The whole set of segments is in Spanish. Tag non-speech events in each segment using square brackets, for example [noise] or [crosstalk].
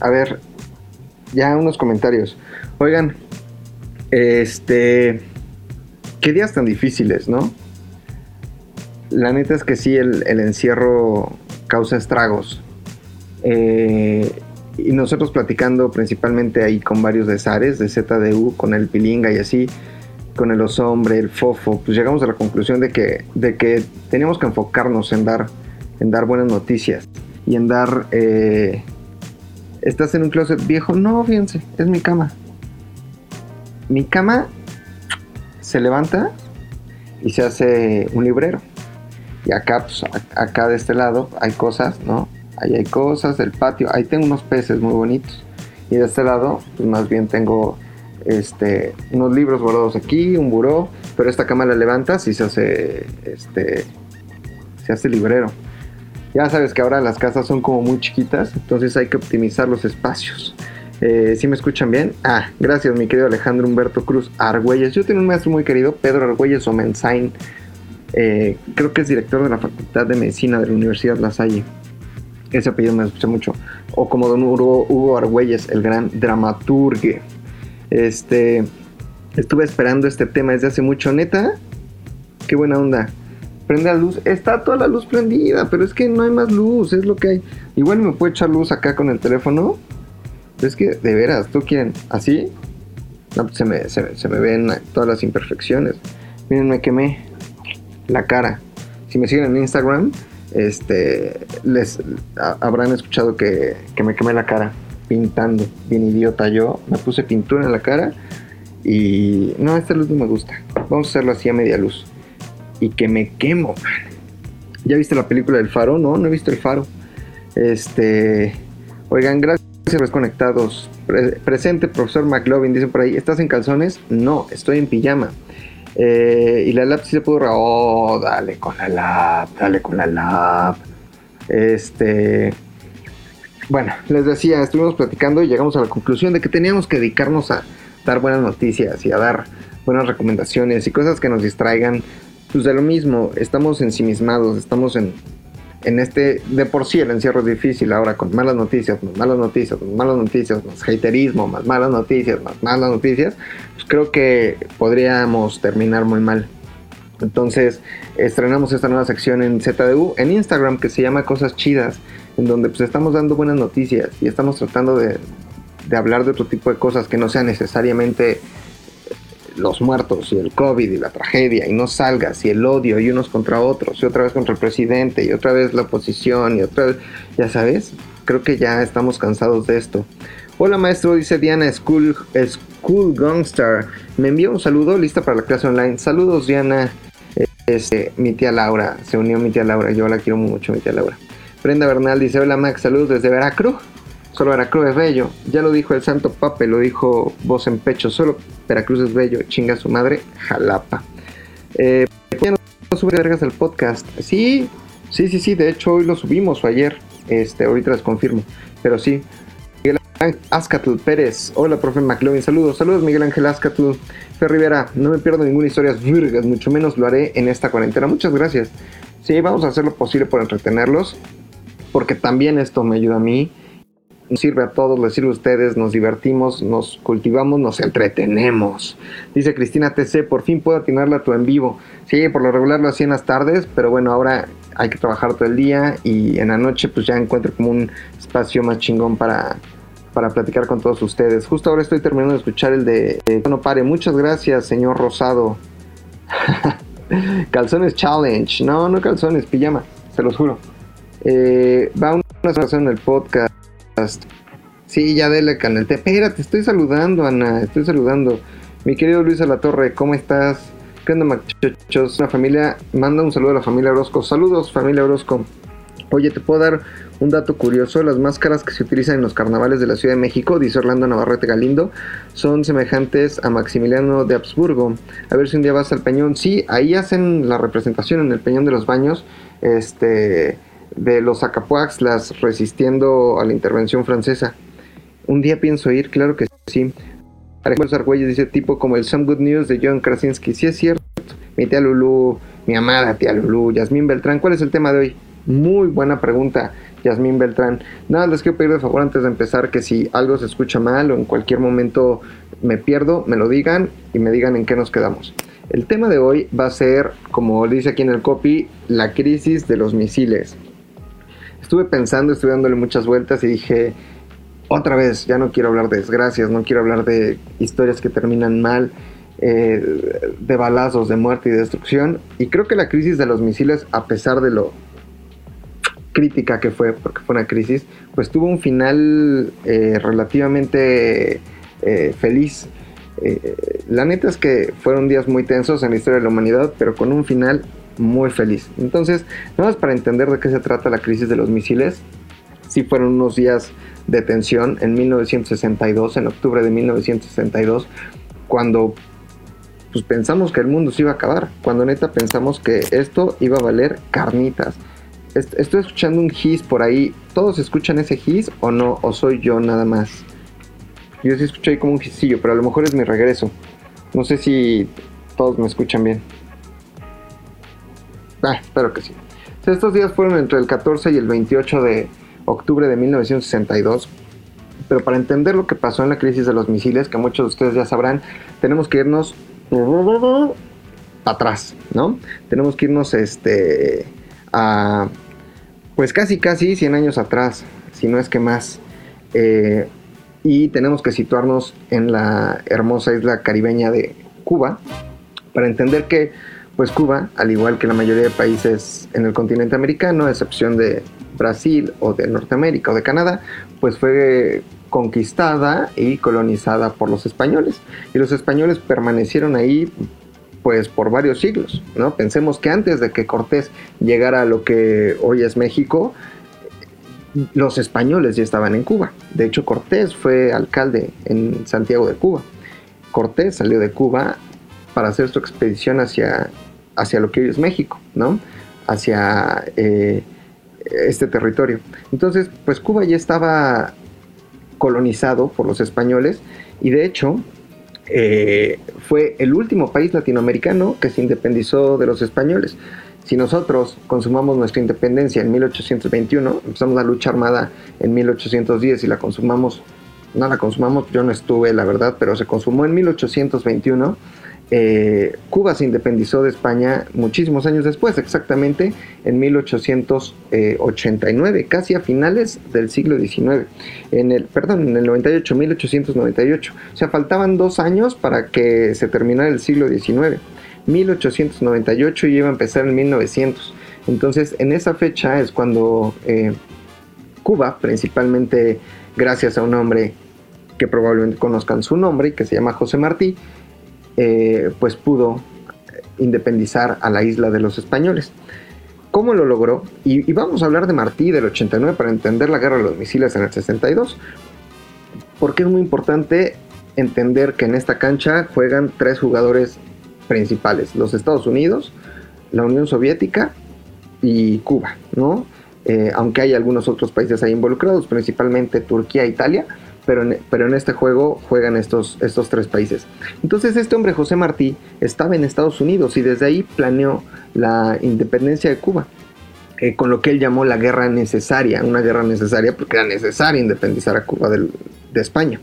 a ver, ya unos comentarios. Oigan, este, qué días tan difíciles, ¿no? La neta es que sí, el, encierro causa estragos. Eh, y nosotros platicando principalmente ahí con varios de Zares, de ZDU, con el Pilinga y así, con el Osombre, el Fofo, pues llegamos a la conclusión de que, de que teníamos que enfocarnos en dar, en dar buenas noticias y en dar... Eh, ¿Estás en un closet viejo? No, fíjense, es mi cama. Mi cama se levanta y se hace un librero. Y acá, pues, acá de este lado hay cosas, ¿no? Ahí hay cosas del patio. Ahí tengo unos peces muy bonitos. Y de este lado, pues más bien tengo este, unos libros guardados aquí, un buró. Pero esta cama la levantas y se hace, este, se hace librero. Ya sabes que ahora las casas son como muy chiquitas, entonces hay que optimizar los espacios. Eh, ¿Sí me escuchan bien? Ah, gracias mi querido Alejandro Humberto Cruz Argüelles. Yo tengo un maestro muy querido, Pedro Argüelles Omensain. Eh, creo que es director de la Facultad de Medicina de la Universidad La Salle. Ese apellido me escucha mucho. O como don Hugo, Hugo Argüelles, el gran dramaturgue. Este, estuve esperando este tema desde hace mucho, neta. Qué buena onda. Prende la luz. Está toda la luz prendida, pero es que no hay más luz, es lo que hay. Igual me puedo echar luz acá con el teléfono. es que, de veras, ¿tú quieren así? No, pues se, me, se, me ven todas las imperfecciones. Miren, me quemé la cara. Si me siguen en Instagram, este, les habrán escuchado que, que, me quemé la cara pintando. Bien idiota yo. Me puse pintura en la cara y no, esta luz no me gusta. Vamos a hacerlo así a media luz. Y que me quemo. ¿Ya viste la película del faro? No, no he visto el faro. Este, oigan, gracias los conectados. presente, profesor McLovin, dicen por ahí, ¿estás en calzones? No, estoy en pijama. Eh, y la lap sí se pudo. Oh, dale con la lap, dale con la lap. Este. Bueno, les decía, estuvimos platicando y llegamos a la conclusión de que teníamos que dedicarnos a dar buenas noticias y a dar buenas recomendaciones y cosas que nos distraigan. Pues de lo mismo, estamos ensimismados, estamos en, en este, de por sí el encierro es difícil ahora con malas noticias, más malas noticias, más malas noticias, más haterismo, más malas noticias, más malas noticias, pues creo que podríamos terminar muy mal. Entonces estrenamos esta nueva sección en ZDU, en Instagram, que se llama Cosas Chidas, en donde pues estamos dando buenas noticias y estamos tratando de, de hablar de otro tipo de cosas que no sean necesariamente los muertos y el COVID y la tragedia y no salgas y el odio y unos contra otros y otra vez contra el presidente y otra vez la oposición y otra vez, ya sabes, creo que ya estamos cansados de esto. Hola maestro, dice Diana School, School. Me envía un saludo, lista para la clase online. Saludos Diana. Este, mi tía Laura, se unió mi tía Laura, yo la quiero mucho, mi tía Laura. Brenda Bernal dice, hola Max, saludos desde Veracruz. Solo Veracruz es bello. Ya lo dijo el santo pape, lo dijo voz en pecho. Solo Veracruz es bello. Chinga su madre, jalapa. Eh, ya no sube vergas el podcast. Sí, sí, sí, sí. De hecho, hoy lo subimos o ayer. Este, ahorita les confirmo. Pero sí. Miguel Ángel Ascatl Pérez. Hola, profe McLovin. Saludos, saludos, Miguel Ángel Ascatl. Fer Rivera, no me pierdo ninguna historia virgas, mucho menos lo haré en esta cuarentena. Muchas gracias. Sí, vamos a hacer lo posible por entretenerlos. Porque también esto me ayuda a mí nos sirve a todos, les sirve a ustedes, nos divertimos, nos cultivamos, nos entretenemos. Dice Cristina TC, por fin puedo atinarla tu en vivo. Sí, por lo regular lo hacía en las tardes, pero bueno, ahora hay que trabajar todo el día y en la noche pues ya encuentro como un espacio más chingón para, para platicar con todos ustedes. Justo ahora estoy terminando de escuchar el de No Pare. Muchas gracias, señor Rosado. [laughs] calzones Challenge. No, no calzones, pijama, se los juro. Eh, va una situación en el podcast Sí, ya dele canete. Espérate, estoy saludando, Ana. Estoy saludando. Mi querido Luis Torre, ¿cómo estás? ¿Qué onda, muchachos? Una familia, manda un saludo a la familia Orozco. Saludos, familia Orozco. Oye, te puedo dar un dato curioso. Las máscaras que se utilizan en los carnavales de la Ciudad de México, dice Orlando Navarrete Galindo, son semejantes a Maximiliano de Habsburgo. A ver si un día vas al Peñón. Sí, ahí hacen la representación en el Peñón de los Baños. Este de los Acapuaxlas resistiendo a la intervención francesa. Un día pienso ir, claro que sí. Alejandro Argüelles dice tipo como el Some Good News de John Krasinski. Sí es cierto. Mi tía Lulu, mi amada tía Lulu, Yasmín Beltrán, ¿cuál es el tema de hoy? Muy buena pregunta. Yasmín Beltrán. Nada, les quiero pedir de favor antes de empezar que si algo se escucha mal o en cualquier momento me pierdo, me lo digan y me digan en qué nos quedamos. El tema de hoy va a ser, como dice aquí en el copy, la crisis de los misiles. Estuve pensando, estuve dándole muchas vueltas y dije, otra vez, ya no quiero hablar de desgracias, no quiero hablar de historias que terminan mal, eh, de balazos, de muerte y destrucción. Y creo que la crisis de los misiles, a pesar de lo crítica que fue, porque fue una crisis, pues tuvo un final eh, relativamente eh, feliz. la neta es que fueron días muy tensos en la historia de la humanidad, pero con un final muy feliz. Entonces, nada más para entender de qué se trata la crisis de los misiles, sí fueron unos días de tensión en 1962, en octubre de 1962, cuando pues pensamos que el mundo se iba a acabar, cuando neta pensamos que esto iba a valer carnitas. Estoy escuchando un his por ahí, ¿todos escuchan ese his o no? ¿O soy yo nada más? Yo sí escucho ahí como un hisillo, pero a lo mejor es mi regreso. No sé si todos me escuchan bien. Ah, espero que sí. estos días fueron entre el 14 y el 28 de, octubre de 1962. Pero para entender lo que pasó en la crisis de los misiles, que muchos de ustedes ya sabrán, tenemos que irnos atrás, ¿no? Tenemos que irnos este, a, pues casi, casi 100 años atrás, si no es que más. Eh, y tenemos que situarnos en la hermosa isla caribeña de Cuba para entender que pues Cuba, al igual que la mayoría de países en el continente americano, a excepción de Brasil o de Norteamérica o de Canadá, pues fue conquistada y colonizada por los españoles. Y los españoles permanecieron ahí pues por varios siglos, ¿no? Pensemos que antes de que Cortés llegara a lo que hoy es México, los españoles ya estaban en Cuba. De hecho, Cortés fue alcalde en Santiago de Cuba. Cortés salió de Cuba para hacer su expedición hacia, hacia lo que hoy es México, ¿no? Hacia eh, este territorio. Entonces, pues Cuba ya estaba colonizado por los españoles y de hecho eh, fue el último país latinoamericano que se independizó de los españoles. Si nosotros consumamos nuestra independencia en 1821, empezamos la lucha armada en 1810 y la consumamos, no la consumamos, yo no estuve, la verdad, pero se consumó en 1821 eh, Cuba se independizó de España muchísimos años después, exactamente en 1889, casi a finales del siglo XIX, en el, perdón, en el 98, 1898. O sea, faltaban dos años para que se terminara el siglo XIX. 1898 y iba a empezar en 1900. Entonces, en esa fecha es cuando eh, Cuba, principalmente gracias a un hombre que probablemente conozcan su nombre, que se llama José Martí, eh, pues pudo independizar a la isla de los españoles. ¿Cómo lo logró? Y, vamos a hablar de Martí del 89 para entender la guerra de los misiles en el 62, porque es muy importante entender que en esta cancha juegan tres jugadores principales, los Estados Unidos, la Unión Soviética y Cuba, ¿no? Eh, aunque hay algunos otros países ahí involucrados, principalmente Turquía e Italia, pero en, este juego juegan estos, tres países. Entonces este hombre, José Martí, estaba en Estados Unidos y desde ahí planeó la independencia de Cuba. Eh, con lo que él llamó la guerra necesaria, una guerra necesaria porque era necesario independizar a Cuba de España.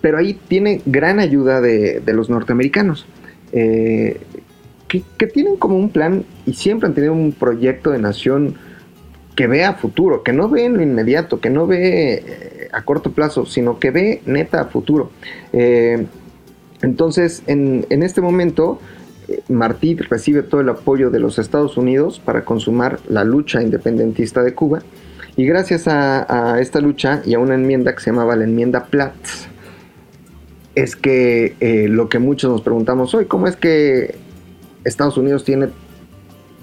Pero ahí tiene gran ayuda de, los norteamericanos, eh, que, que, tienen como un plan y siempre han tenido un proyecto de nación que ve a futuro, que no ve en lo inmediato, que no ve eh, a corto plazo, sino que ve neta a futuro. Eh, entonces, en, este momento, eh, Martí recibe todo el apoyo de los Estados Unidos para consumar la lucha independentista de Cuba. Y gracias a, esta lucha y a una enmienda que se llamaba la enmienda Platt, es que lo que muchos nos preguntamos hoy, ¿cómo es que Estados Unidos tiene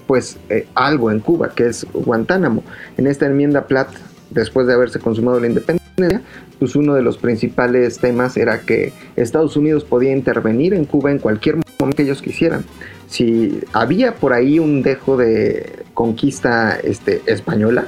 pues eh, algo en Cuba, que es Guantánamo. En esta enmienda Platt, después de haberse consumado la independencia, pues uno de los principales temas era que Estados Unidos podía intervenir en Cuba en cualquier momento que ellos quisieran. Si había por ahí un dejo de conquista este, española,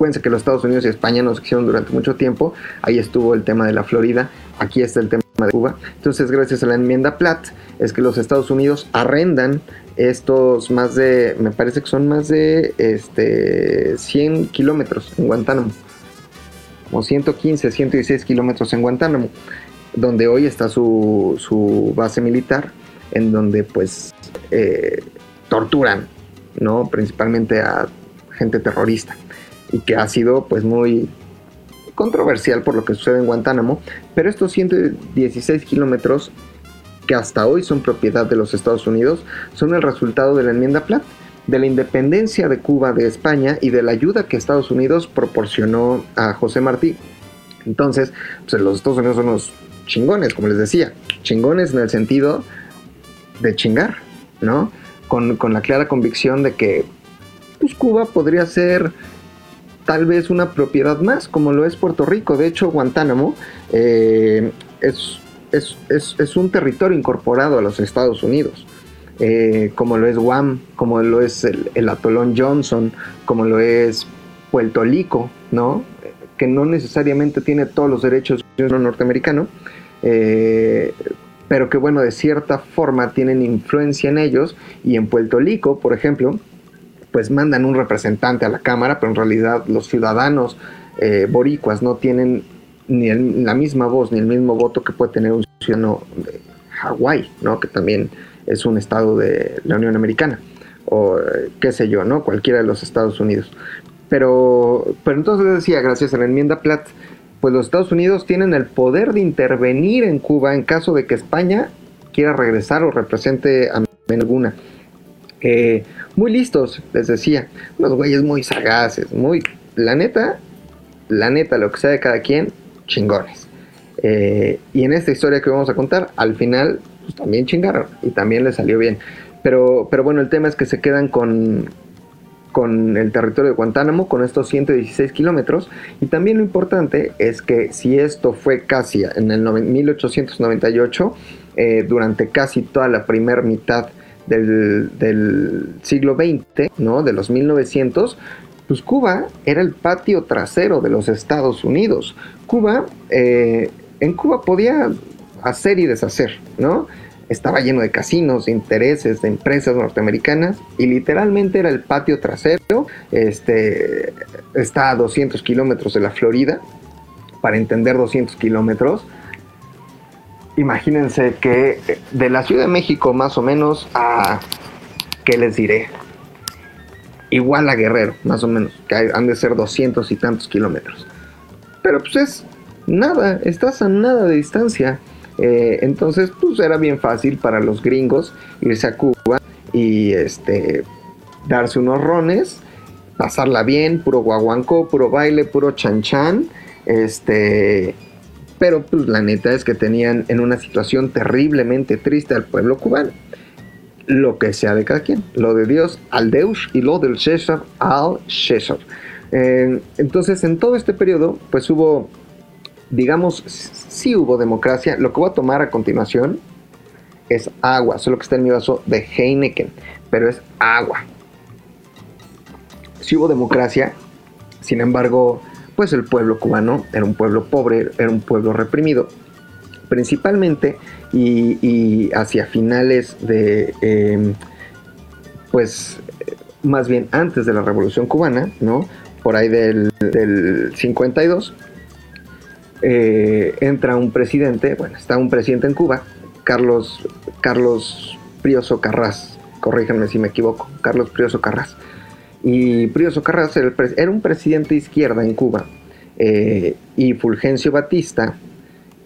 acuérdense que los Estados Unidos y España nos quisieron durante mucho tiempo, ahí estuvo el tema de la Florida, aquí está el tema de Cuba. Entonces, gracias a la enmienda Platt, es que los Estados Unidos arrendan estos más de, me parece que son más de este, 100 kilómetros en Guantánamo, como 115, 116 kilómetros en Guantánamo, donde hoy está su, su base militar, en donde pues eh, torturan, ¿no? Principalmente a gente terrorista y que ha sido pues muy controversial por lo que sucede en Guantánamo, pero estos 116 kilómetros que hasta hoy son propiedad de los Estados Unidos son el resultado de la enmienda Platt, de la independencia de Cuba de España y de la ayuda que Estados Unidos proporcionó a José Martí. Entonces, pues los Estados Unidos son unos chingones, como les decía, chingones en el sentido de chingar, ¿no? Con, con la clara convicción de que pues Cuba podría ser tal vez una propiedad más, como lo es Puerto Rico. De hecho, Guantánamo eh, es, es, un territorio incorporado a los Estados Unidos. Eh, como lo es Guam, como lo es el, atolón Johnson, como lo es Puerto Rico, ¿no? que no necesariamente tiene todos los derechos de un norteamericano, eh, pero que bueno, de cierta forma tienen influencia en ellos, y en Puerto Rico, por ejemplo, pues mandan un representante a la Cámara, pero en realidad los ciudadanos eh, boricuas no tienen ni la misma voz ni el mismo voto que puede tener un ciudadano de Hawái, ¿no? que también es un estado de la Unión Americana, o eh, qué sé yo, ¿no? cualquiera de los Estados Unidos. Pero, pero entonces decía, gracias a la enmienda Platt, pues los Estados Unidos tienen el poder de intervenir en Cuba en caso de que España quiera regresar o represente a alguna. Eh, muy listos, les decía, unos güeyes muy sagaces, muy, la neta, la neta, lo que sea de cada quien, chingones. Eh, y en esta historia que vamos a contar, al final, pues también chingaron y también les salió bien. Pero, pero bueno, el tema es que se quedan con, con el territorio de Guantánamo, con estos 116 kilómetros. Y también lo importante es que si esto fue casi en el 1898, eh, durante casi toda la primera mitad del, siglo XX, ¿no? de los 1900, pues Cuba era el patio trasero de los Estados Unidos. Cuba, eh, en Cuba podía hacer y deshacer, ¿no? Estaba lleno de casinos, de intereses, de empresas norteamericanas y literalmente era el patio trasero. Este, está a 200 kilómetros de la Florida, para entender 200 kilómetros imagínense que de la Ciudad de México más o menos a, ¿qué les diré? Igual a Guerrero, más o menos, que han de ser 200 y tantos kilómetros. Pero pues es nada, estás a nada de distancia. Eh, entonces, pues era bien fácil para los gringos irse a Cuba y este darse unos rones, pasarla bien, puro guaguancó, puro baile, puro chanchan, este pero pues la neta es que tenían en una situación terriblemente triste al pueblo cubano. Lo que sea de cada quien, lo de Dios al Deus y lo del César al César. entonces en todo este periodo pues hubo, digamos, sí hubo democracia. Lo que voy a tomar a continuación es agua, solo que está en mi vaso de Heineken, pero es agua. Sí hubo democracia, sin embargo, pues el pueblo cubano era un pueblo pobre, era un pueblo reprimido, principalmente y, hacia finales de, em, pues más bien antes de la Revolución Cubana, ¿no? Por ahí del, 52, eh, entra un presidente, bueno, está un presidente en Cuba, Carlos, Carlos Prioso Carras, corríjanme si me equivoco, Carlos Prioso Carras y Prioso Carras era un presidente de izquierda en Cuba. Eh, y Fulgencio Batista,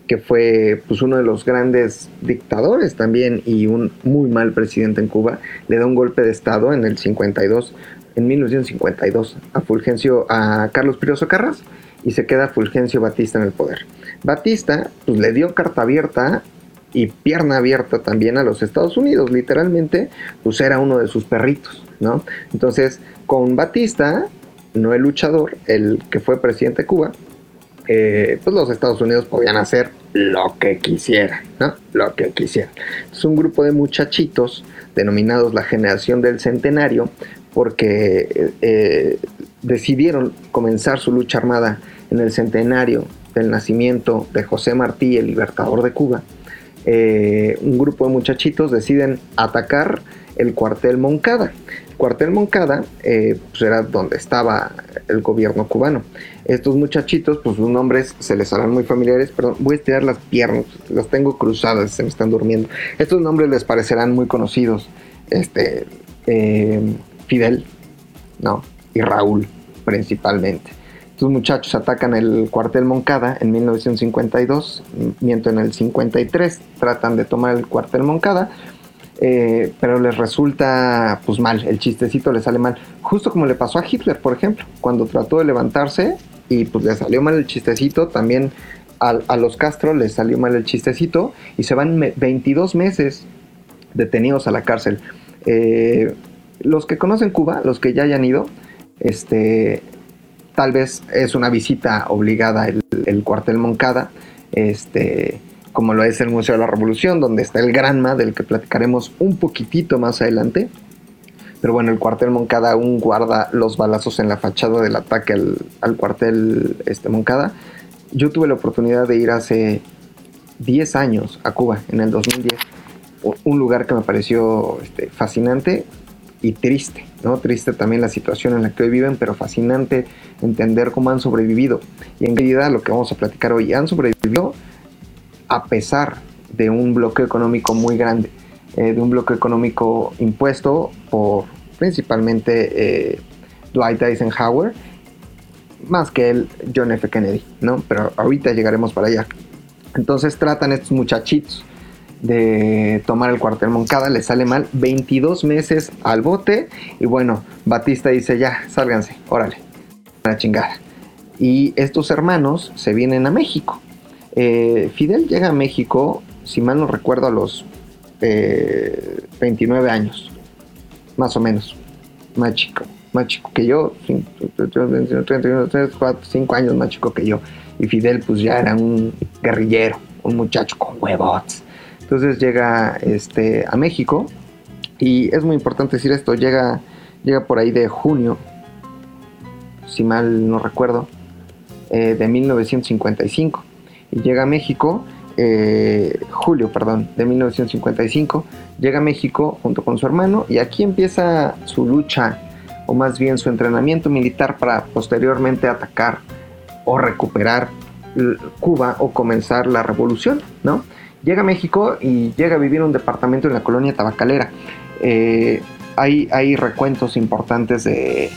que fue pues, uno de los grandes dictadores también y un muy mal presidente en Cuba, le da un golpe de Estado en el 52, en 1952, a Fulgencio, a Carlos Prioso Carras, y se queda Fulgencio Batista en el poder. Batista pues, le dio carta abierta y pierna abierta también a los Estados Unidos, literalmente, pues era uno de sus perritos, ¿no? Entonces, con Batista, no el luchador, el que fue presidente de Cuba, eh, pues los Estados Unidos podían hacer lo que quisieran, ¿no? Lo que quisieran. Es un grupo de muchachitos denominados la generación del centenario porque eh, decidieron comenzar su lucha armada en el centenario del nacimiento de José Martí, el libertador de Cuba, eh, un grupo de muchachitos deciden atacar el cuartel Moncada. El cuartel Moncada eh, pues era donde estaba el gobierno cubano. Estos muchachitos, pues sus nombres se les harán muy familiares, pero voy a estirar las piernas, las tengo cruzadas, se me están durmiendo. Estos nombres les parecerán muy conocidos. Este, eh, Fidel, ¿no? Y Raúl, principalmente. Estos muchachos atacan el cuartel Moncada en 1952, miento en el 53, tratan de tomar el cuartel Moncada, eh, pero les resulta pues mal, el chistecito le sale mal, justo como le pasó a Hitler, por ejemplo, cuando trató de levantarse y pues le salió mal el chistecito, también a, los Castro les salió mal el chistecito y se van 22 meses detenidos a la cárcel. Eh, los que conocen Cuba, los que ya hayan ido, este, tal vez es una visita obligada el, cuartel Moncada, este, como lo es el Museo de la Revolución, donde está el Granma, del que platicaremos un poquitito más adelante. Pero bueno, el cuartel Moncada aún guarda los balazos en la fachada del ataque al, cuartel este, Moncada. Yo tuve la oportunidad de ir hace 10 años a Cuba, en el 2010. Un lugar que me pareció este, fascinante y triste, ¿no? Triste también la situación en la que hoy viven, pero fascinante entender cómo han sobrevivido. Y en realidad lo que vamos a platicar hoy, han sobrevivido a pesar de un bloqueo económico muy grande, eh, de un bloqueo económico impuesto por principalmente eh, Dwight Eisenhower, más que el John F. Kennedy, ¿no? Pero ahorita llegaremos para allá. Entonces tratan estos muchachitos de tomar el cuartel Moncada, le sale mal, 22 meses al bote y bueno, Batista dice ya, sálganse, órale, una chingada. Y estos hermanos se vienen a México. Eh, Fidel llega a México, si mal no recuerdo, a los 29 eh, años, más o menos, más chico, más chico que yo, 5 años más chico que yo. Y Fidel pues ya era un guerrillero, un muchacho con huevots entonces llega este, a México y es muy importante decir esto, llega, llega por ahí de junio, si mal no recuerdo, eh, de 1955 y llega a México, eh, julio, perdón, de 1955, llega a México junto con su hermano y aquí empieza su lucha o más bien su entrenamiento militar para posteriormente atacar o recuperar Cuba o comenzar la revolución, ¿no? Llega a México y llega a vivir en un departamento en la colonia tabacalera. Eh, hay, hay, recuentos importantes de,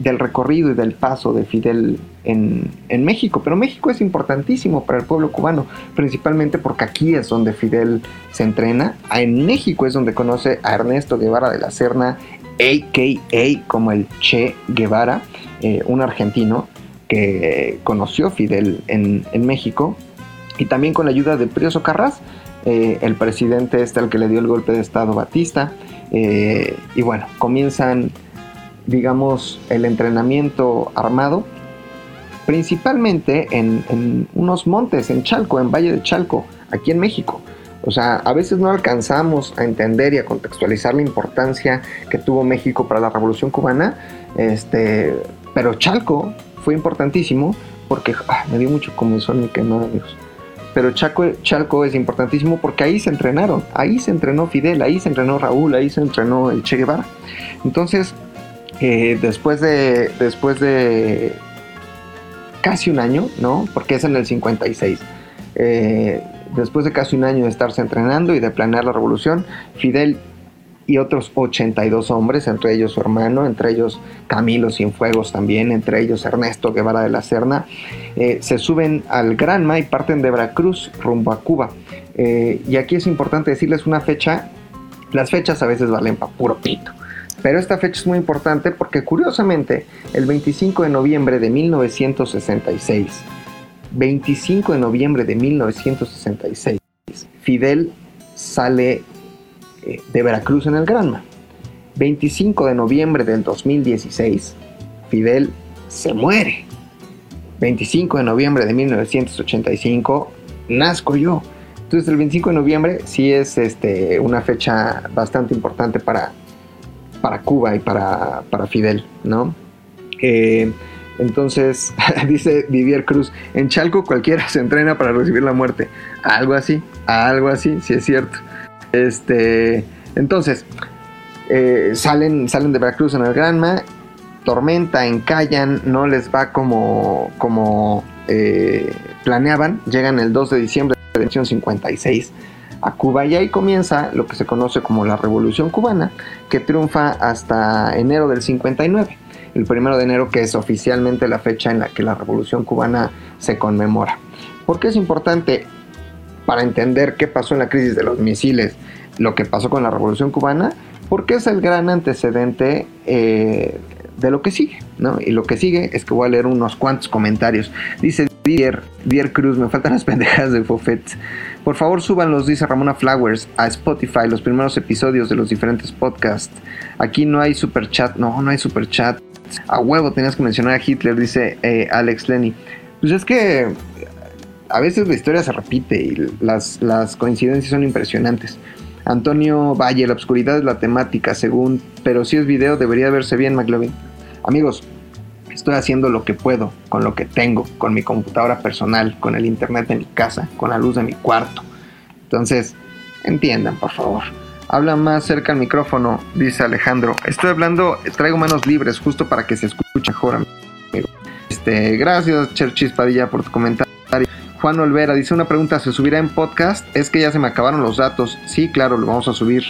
del recorrido y del paso de Fidel en, en, México, pero México es importantísimo para el pueblo cubano, principalmente porque aquí es donde Fidel se entrena, en México es donde conoce a Ernesto Guevara de la Serna, a.k.a. como el Che Guevara, eh, un argentino que conoció Fidel en, en México y también con la ayuda de Prioso Carras, eh, el presidente este al que le dio el golpe de Estado Batista. Eh, y bueno, comienzan, digamos, el entrenamiento armado, principalmente en, unos montes, en Chalco, en Valle de Chalco, aquí en México. O sea, a veces no alcanzamos a entender y a contextualizar la importancia que tuvo México para la Revolución Cubana, este, pero Chalco fue importantísimo porque ah, me dio mucho comezón y quemado, amigos pero Chaco, Chalco es importantísimo porque ahí se entrenaron, ahí se entrenó Fidel, ahí se entrenó Raúl, ahí se entrenó el Che Guevara. Entonces, eh, después, de, después de casi un año, ¿no? Porque es en el 56. Eh, después de casi un año de estarse entrenando y de planear la revolución, Fidel y otros 82 hombres, entre ellos su hermano, entre ellos Camilo Cienfuegos también, entre ellos Ernesto Guevara de la Serna, eh, se suben al Granma y parten de Veracruz rumbo a Cuba. Eh, y aquí es importante decirles una fecha, las fechas a veces valen para puro pito. Pero esta fecha es muy importante porque curiosamente el 25 de noviembre de 1966, 25 de noviembre de 1966, Fidel sale eh, de Veracruz en el Granma. 25 de noviembre del 2016, Fidel se muere. 25 de noviembre de 1985, nazco yo. Entonces el 25 de noviembre sí es este, una fecha bastante importante para, para Cuba y para, para Fidel, ¿no? Eh, Entonces, [laughs] dice Vivier Cruz, en Chalco cualquiera se entrena para recibir la muerte. Algo así, algo así, sí es cierto. Este, entonces, eh, salen, salen de Veracruz en el Granma, tormenta, encallan, no les va como, como eh, planeaban, llegan el 2 de diciembre de 1956 a Cuba y ahí comienza lo que se conoce como la Revolución Cubana, que triunfa hasta enero del 59, el primero de enero que es oficialmente la fecha en la que la Revolución Cubana se conmemora. ¿Por qué es importante para entender qué pasó en la crisis de los misiles, lo que pasó con la Revolución Cubana? Porque es el gran antecedente eh, de lo que sigue, ¿no? Y lo que sigue es que voy a leer unos cuantos comentarios. Dice Dier, Dier Cruz, me faltan las [laughs] pendejadas del Fofet. Por favor, súbanlos, dice Ramona Flowers, a Spotify, los primeros episodios de los diferentes podcasts. Aquí no hay super chat, no, no hay super chat. A huevo tenías que mencionar a Hitler, dice eh, Alex Lenny. Pues es que a veces la historia se repite y las, las coincidencias son impresionantes. Antonio Valle, la obscuridad es la temática, según, pero si es video debería verse bien, McLovin. Amigos, estoy haciendo lo que puedo, con lo que tengo, con mi computadora personal, con el internet de mi casa, con la luz de mi cuarto. Entonces, entiendan, por favor. Habla más cerca al micrófono, dice Alejandro. Estoy hablando, traigo manos libres, justo para que se escuche mejor, amigo. Este, gracias, Cherchis Padilla, por tu comentario. Juan Olvera dice una pregunta, ¿se subirá en podcast? Es que ya se me acabaron los datos. Sí, claro, lo vamos a subir.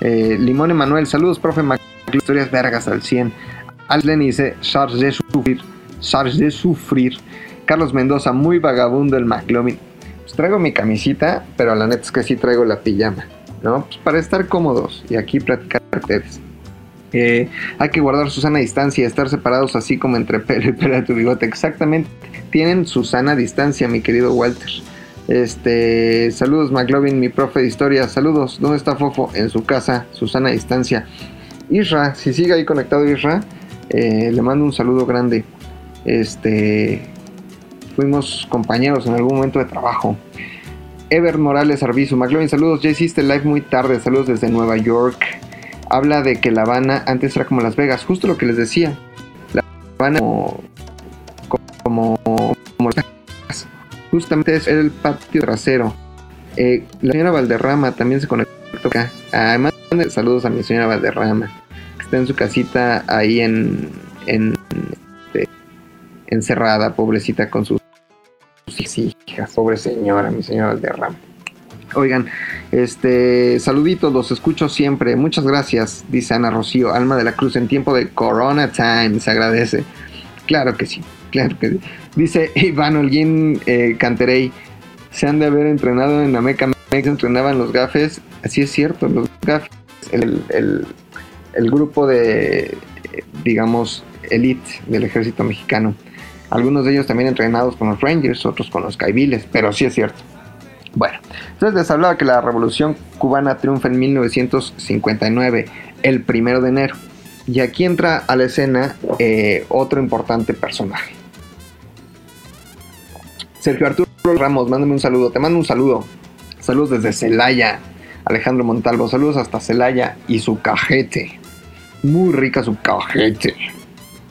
Eh, Limón Emanuel, saludos, profe Mac historias vergas al 100. Allen dice, Charles de sufrir, Charles de sufrir. Carlos Mendoza, muy vagabundo el McLovin. Pues traigo mi camisita, pero la neta es que sí traigo la pijama, ¿no? Pues para estar cómodos y aquí platicar ustedes. Eh, hay que guardar su sana distancia, estar separados así como entre pelo y pelo de tu bigote. Exactamente. Tienen su sana distancia, mi querido Walter. Este, saludos McLovin, mi profe de historia. Saludos. ¿Dónde está Fofo? En su casa, su sana distancia. Isra, si sigue ahí conectado Isra, eh, le mando un saludo grande. Este, fuimos compañeros en algún momento de trabajo. Ever Morales Arbizu, McLovin, saludos. Ya hiciste live muy tarde. Saludos desde Nueva York. Habla de que La Habana antes era como Las Vegas, justo lo que les decía. La Habana como, como, como justamente es el patio trasero. Eh, la señora Valderrama también se conectó acá. Además, saludos a mi señora Valderrama en su casita ahí en, este, encerrada, pobrecita con sus, hijas, pobre señora, mi señora Ram Oigan, este, saluditos, los escucho siempre. Muchas gracias, dice Ana Rocío, Alma de la Cruz, en tiempo de Corona Time, se agradece. Claro que sí, claro que sí. Dice Iván Holguín eh, Canterey, se han de haber entrenado en la Meca, Meca entrenaban los gafes, así es cierto, los gafes, el, el grupo de, digamos, elite del ejército mexicano. Algunos de ellos también entrenados con los Rangers, otros con los Caibiles, pero sí es cierto. Bueno, entonces les hablaba que la revolución cubana triunfa en 1959, el primero de enero. Y aquí entra a la escena eh, otro importante personaje. Sergio Arturo Ramos, mándame un saludo. Te mando un saludo. Saludos desde Celaya. Alejandro Montalvo, saludos hasta Celaya y su cajete muy rica su cajete.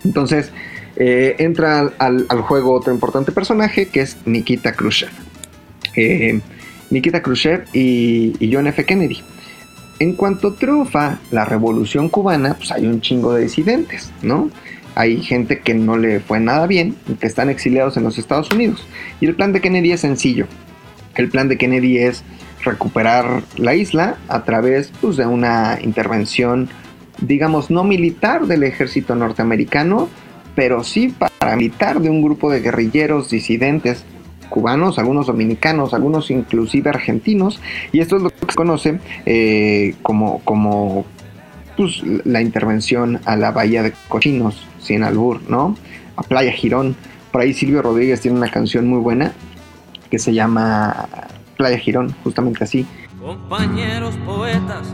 Entonces, eh, entra al, juego otro importante personaje que es Nikita Khrushchev. Eh, Nikita Khrushchev y, John F. Kennedy. En cuanto triunfa la revolución cubana, pues hay un chingo de disidentes, ¿no? Hay gente que no le fue nada bien, que están exiliados en los Estados Unidos. Y el plan de Kennedy es sencillo. El plan de Kennedy es recuperar la isla a través pues, de una intervención digamos, no militar del ejército norteamericano, pero sí paramilitar de un grupo de guerrilleros disidentes cubanos, algunos dominicanos, algunos inclusive argentinos, y esto es lo que se conoce eh, como, como pues, la intervención a la bahía de Cochinos, sin albur, ¿no? A Playa Girón. Por ahí Silvio Rodríguez tiene una canción muy buena que se llama Playa Girón, justamente así. Compañeros poetas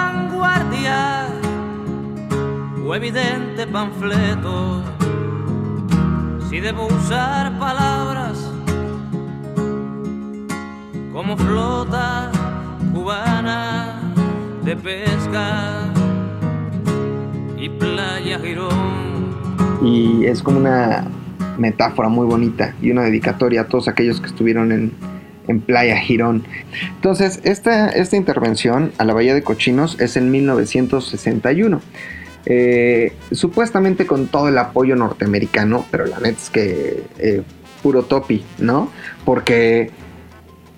evidente panfleto, si debo usar palabras como flota cubana de pesca y playa Girón. Y es como una metáfora muy bonita y una dedicatoria a todos aquellos que estuvieron en, en Playa Girón. Entonces, esta, esta intervención a la Bahía de Cochinos es en 1961. Eh, supuestamente con todo el apoyo norteamericano, pero la neta es que eh, puro topi, ¿no? Porque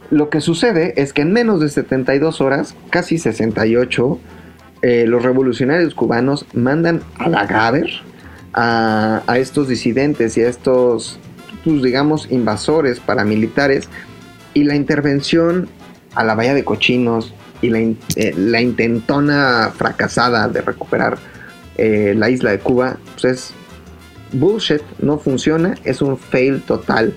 lo que sucede es que en menos de 72 horas, casi 68, eh, los revolucionarios cubanos mandan a la Gaber a, estos disidentes y a estos, pues, digamos, invasores paramilitares y la intervención a la Bahía de Cochinos y la, la intentona fracasada de recuperar eh, la isla de Cuba, pues es bullshit, no funciona, es un fail total.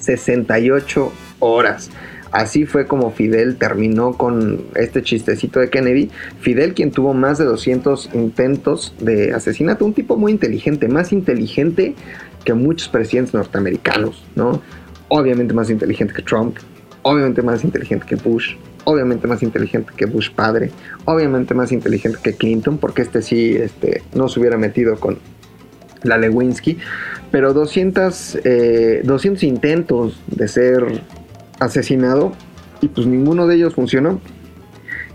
68 horas. Así fue como Fidel terminó con este chistecito de Kennedy. Fidel quien tuvo más de 200 intentos de asesinato, un tipo muy inteligente, más inteligente que muchos presidentes norteamericanos, ¿no? Obviamente más inteligente que Trump, obviamente más inteligente que Bush, obviamente más inteligente que Bush padre, obviamente más inteligente que Clinton, porque este sí este, no se hubiera metido con la Lewinsky, pero 200, 200 eh, intentos de ser asesinado y pues ninguno de ellos funcionó.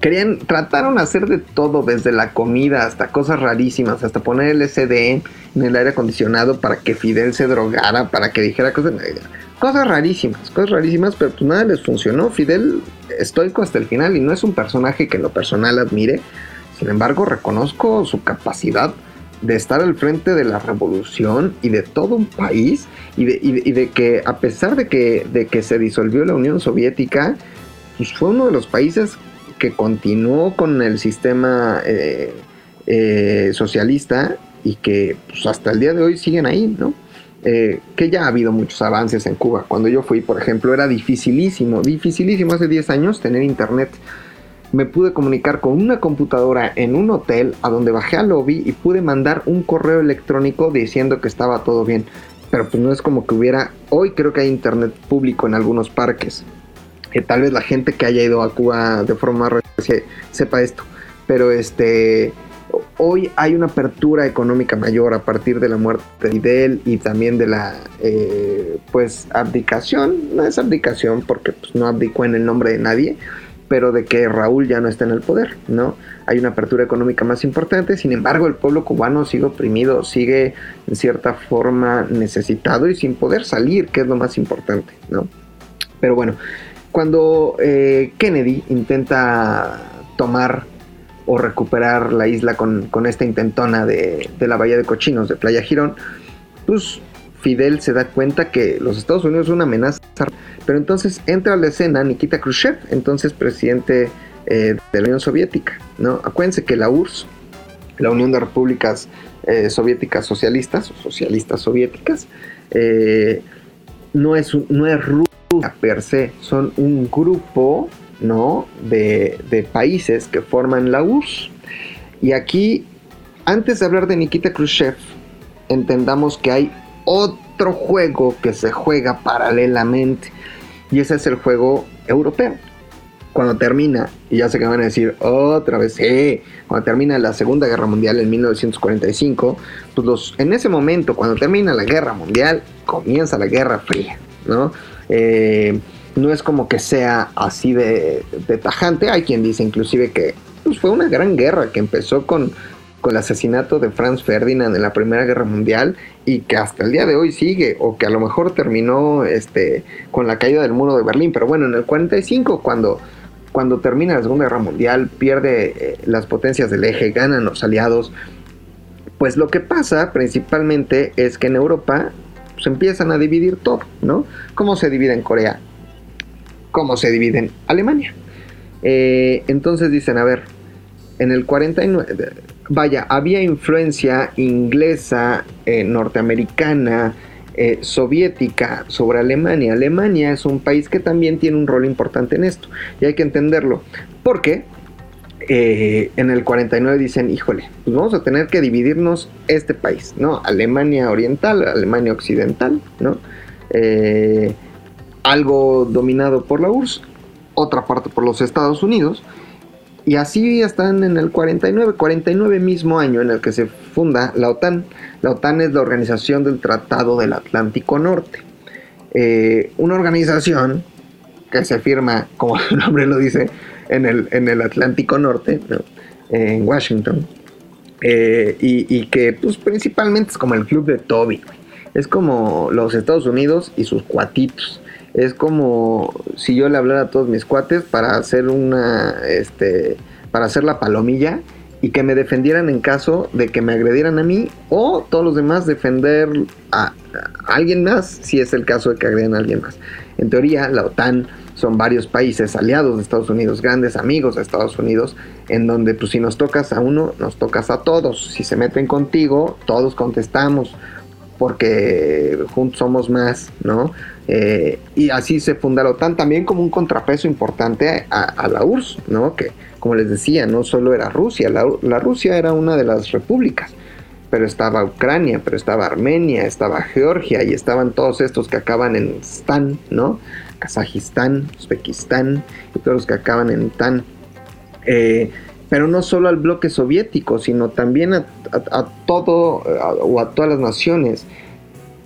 Querían, trataron de hacer de todo, desde la comida hasta cosas rarísimas, hasta poner el SD en el aire acondicionado para que Fidel se drogara, para que dijera cosas cosas rarísimas, cosas rarísimas, pero pues nada les funcionó. Fidel estoico hasta el final y no es un personaje que en lo personal admire. Sin embargo, reconozco su capacidad de estar al frente de la revolución y de todo un país y de, que a pesar de que, de que se disolvió la Unión Soviética, pues fue uno de los países que continuó con el sistema eh, eh, socialista y que pues, hasta el día de hoy siguen ahí, ¿no? Eh, que ya ha habido muchos avances en Cuba. Cuando yo fui, por ejemplo, era dificilísimo, dificilísimo hace 10 años tener internet. Me pude comunicar con una computadora en un hotel a donde bajé al lobby y pude mandar un correo electrónico diciendo que estaba todo bien. Pero pues no es como que hubiera, hoy creo que hay internet público en algunos parques. Que tal vez la gente que haya ido a Cuba de forma reciente sepa esto. Pero este, hoy hay una apertura económica mayor a partir de la muerte de Fidel y también de la eh, pues abdicación, no es abdicación porque pues, no abdicó en el nombre de nadie, pero de que Raúl ya no está en el poder, ¿no? Hay una apertura económica más importante, sin embargo el pueblo cubano sigue oprimido, sigue en cierta forma necesitado y sin poder salir, que es lo más importante, ¿no? Pero bueno, cuando eh, Kennedy intenta tomar o recuperar la isla con, esta intentona de, la Bahía de Cochinos, de Playa Girón, pues Fidel se da cuenta que los Estados Unidos son una amenaza. Pero entonces entra a la escena Nikita Khrushchev, entonces presidente eh, de la Unión Soviética. ¿no? Acuérdense que la URSS, la Unión de Repúblicas eh, Soviéticas Socialistas, o Socialistas Soviéticas, eh, no, es, no es Rusia per se, son un grupo ¿no? De, países que forman la URSS. Y aquí, antes de hablar de Nikita Khrushchev, entendamos que hay otro juego que se juega paralelamente. Y ese es el juego europeo. Cuando termina, y ya sé que van a decir otra vez, cuando termina la Segunda Guerra Mundial en 1945, pues los, en ese momento, cuando termina la Guerra Mundial, comienza la Guerra Fría, ¿no? Eh, no es como que sea así de, tajante. Hay quien dice inclusive que pues, fue una gran guerra que empezó con, el asesinato de Franz Ferdinand en la Primera Guerra Mundial y que hasta el día de hoy sigue o que a lo mejor terminó este, con la caída del muro de Berlín. Pero bueno, en el 45 cuando, cuando termina la Segunda Guerra Mundial pierde eh, las potencias del eje, ganan los aliados. Pues lo que pasa principalmente es que en Europa se pues, empiezan a dividir todo, ¿no? ¿Cómo se divide en Corea? Cómo se divide en Alemania. Eh, entonces dicen, a ver, en el 49, vaya, había influencia inglesa, eh, norteamericana eh, soviética sobre Alemania. Alemania es un país que también tiene un rol importante en esto y hay que entenderlo. Porque eh, en el 49 dicen, híjole, pues vamos a tener que dividirnos este país, ¿no? Alemania Oriental, Alemania Occidental, ¿no? Eh, algo dominado por la URSS, otra parte por los Estados Unidos, y así están en el 49, 49 mismo año en el que se funda la OTAN. La OTAN es la Organización del Tratado del Atlántico Norte. Eh, una organización que se firma, como [laughs] su nombre lo dice, en el, en el Atlántico Norte, en Washington, eh, y, que pues principalmente es como el club de Toby, es como los Estados Unidos y sus cuatitos. Es como si yo le hablara a todos mis cuates para hacer una, este, para hacer la palomilla y que me defendieran en caso de que me agredieran a mí o todos los demás defender a, a alguien más si es el caso de que agredan a alguien más. En teoría, la OTAN son varios países aliados de Estados Unidos, grandes amigos de Estados Unidos, en donde pues si nos tocas a uno, nos tocas a todos. Si se meten contigo, todos contestamos, porque juntos somos más, ¿no? Eh, y así se funda la OTAN también como un contrapeso importante a, la URSS, ¿no? Que, como les decía, no solo era Rusia, la, Rusia era una de las repúblicas, pero estaba Ucrania, pero estaba Armenia, estaba Georgia y estaban todos estos que acaban en Stan, ¿no? Kazajistán, Uzbekistán y todos los que acaban en TAN. Eh, pero no solo al bloque soviético, sino también a, todo o a todas las naciones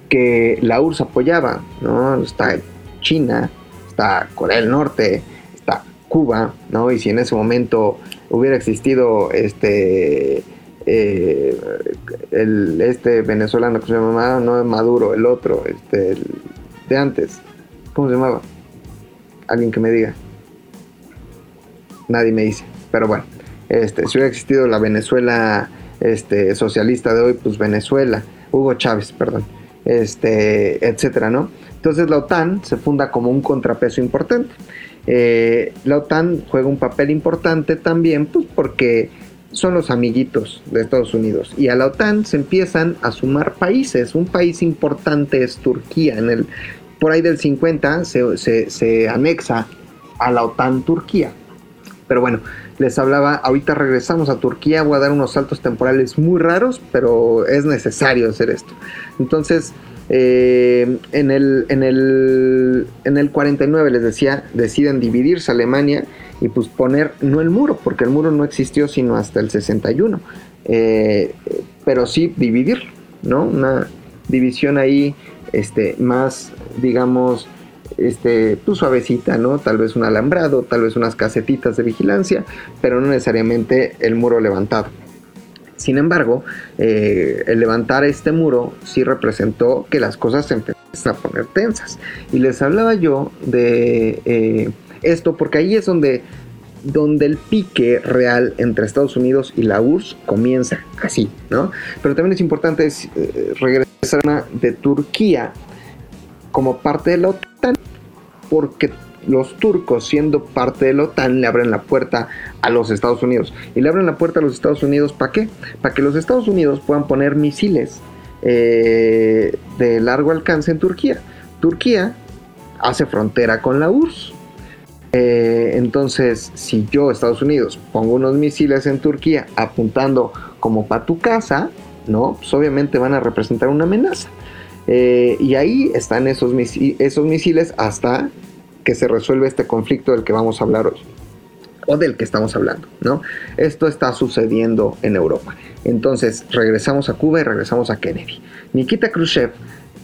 que la URSS apoyaba, ¿no? Está China, está Corea del Norte, está Cuba, ¿no? Y si en ese momento hubiera existido este eh, este venezolano que se llamaba no Maduro, el otro, este de antes, ¿Cómo se llamaba? Alguien que me diga. Nadie me dice. Pero bueno, este, si hubiera existido la Venezuela este, socialista de hoy, pues Venezuela, Hugo Chávez, perdón, este, etcétera, ¿no? Entonces la OTAN se funda como un contrapeso importante. Eh, la OTAN juega un papel importante también, pues porque son los amiguitos de Estados Unidos. Y a la OTAN se empiezan a sumar países. Un país importante es Turquía. En el por ahí del 50 se, anexa a la OTAN Turquía. Pero bueno, les hablaba, ahorita regresamos a Turquía, voy a dar unos saltos temporales muy raros, pero es necesario hacer esto. Entonces, eh, en, el, en, el, en el 49, les decía, deciden dividirse Alemania y pues poner, no el muro, porque el muro no existió sino hasta el 61, eh, pero sí dividir, ¿no? Una división ahí este, más, digamos, este, suavecita, ¿no? Tal vez un alambrado, tal vez unas casetitas de vigilancia, pero no necesariamente el muro levantado. Sin embargo, eh, el levantar este muro sí representó que las cosas se empezaron a poner tensas. Y les hablaba yo de eh, esto porque ahí es donde, donde el pique real entre Estados Unidos y la URSS comienza así, ¿no? Pero también es importante eh, regresar de Turquía como parte de la OTAN, porque los turcos, siendo parte de la OTAN, le abren la puerta a los Estados Unidos. Y le abren la puerta a los Estados Unidos, ¿para qué? Para que los Estados Unidos puedan poner misiles eh, de largo alcance en Turquía. Turquía hace frontera con la URSS. Eh, entonces, si yo, Estados Unidos, pongo unos misiles en Turquía apuntando como para tu casa, ¿no? Pues obviamente van a representar una amenaza. Eh, y ahí están esos, esos misiles hasta que se resuelve este conflicto del que vamos a hablar hoy o del que estamos hablando, ¿no? Esto está sucediendo en Europa. Entonces, regresamos a Cuba y regresamos a Kennedy. Nikita Khrushchev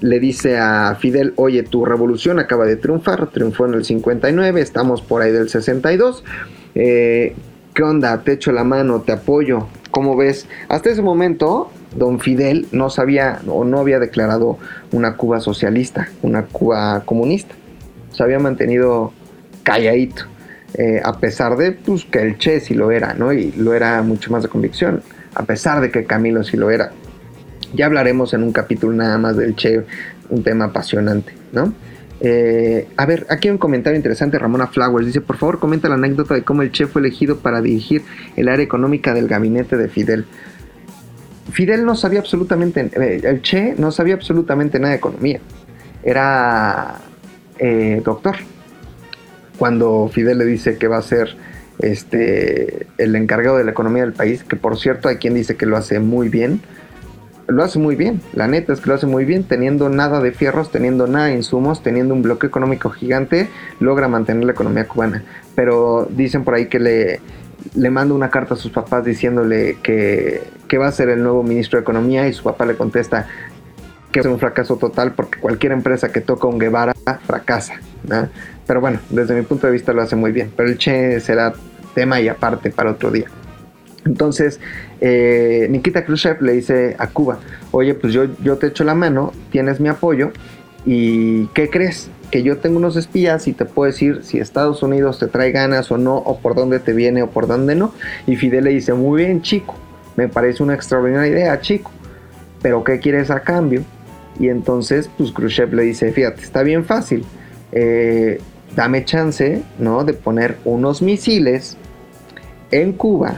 le dice a Fidel, oye, tu revolución acaba de triunfar, triunfó en el 59, estamos por ahí del 62, eh, ¿qué onda? Te echo la mano, te apoyo, ¿cómo ves? Hasta ese momento, don Fidel no sabía o no había declarado una Cuba socialista, una Cuba comunista. Se había mantenido calladito, eh, a pesar de pues, que el Che sí lo era, ¿no? Y lo era mucho más de convicción, a pesar de que Camilo sí lo era. Ya hablaremos en un capítulo nada más del Che, un tema apasionante, ¿no? Eh, a ver, aquí hay un comentario interesante. Ramona Flowers dice: Por favor, comenta la anécdota de cómo el Che fue elegido para dirigir el área económica del gabinete de Fidel. Fidel no sabía absolutamente, eh, el Che no sabía absolutamente nada de economía. Era eh, doctor. Cuando Fidel le dice que va a ser este, el encargado de la economía del país, que por cierto hay quien dice que lo hace muy bien, lo hace muy bien, la neta es que lo hace muy bien, teniendo nada de fierros, teniendo nada de insumos, teniendo un bloque económico gigante, logra mantener la economía cubana. Pero dicen por ahí que le, le manda una carta a sus papás diciéndole que, que va a ser el nuevo ministro de Economía y su papá le contesta que es un fracaso total porque cualquier empresa que toca un Guevara fracasa. Pero bueno, desde mi punto de vista lo hace muy bien. Pero el Che será tema y aparte para otro día. Entonces, eh, Nikita Khrushchev le dice a Cuba, oye, pues yo, yo te echo la mano, tienes mi apoyo, ¿y qué crees? Que yo tengo unos espías y te puedo decir si Estados Unidos te trae ganas o no, o por dónde te viene o por dónde no. Y Fidel le dice, muy bien, chico, me parece una extraordinaria idea, chico, pero ¿qué quieres a cambio? Y entonces, pues Khrushchev le dice, fíjate, está bien fácil, eh, dame chance, ¿no? De poner unos misiles en Cuba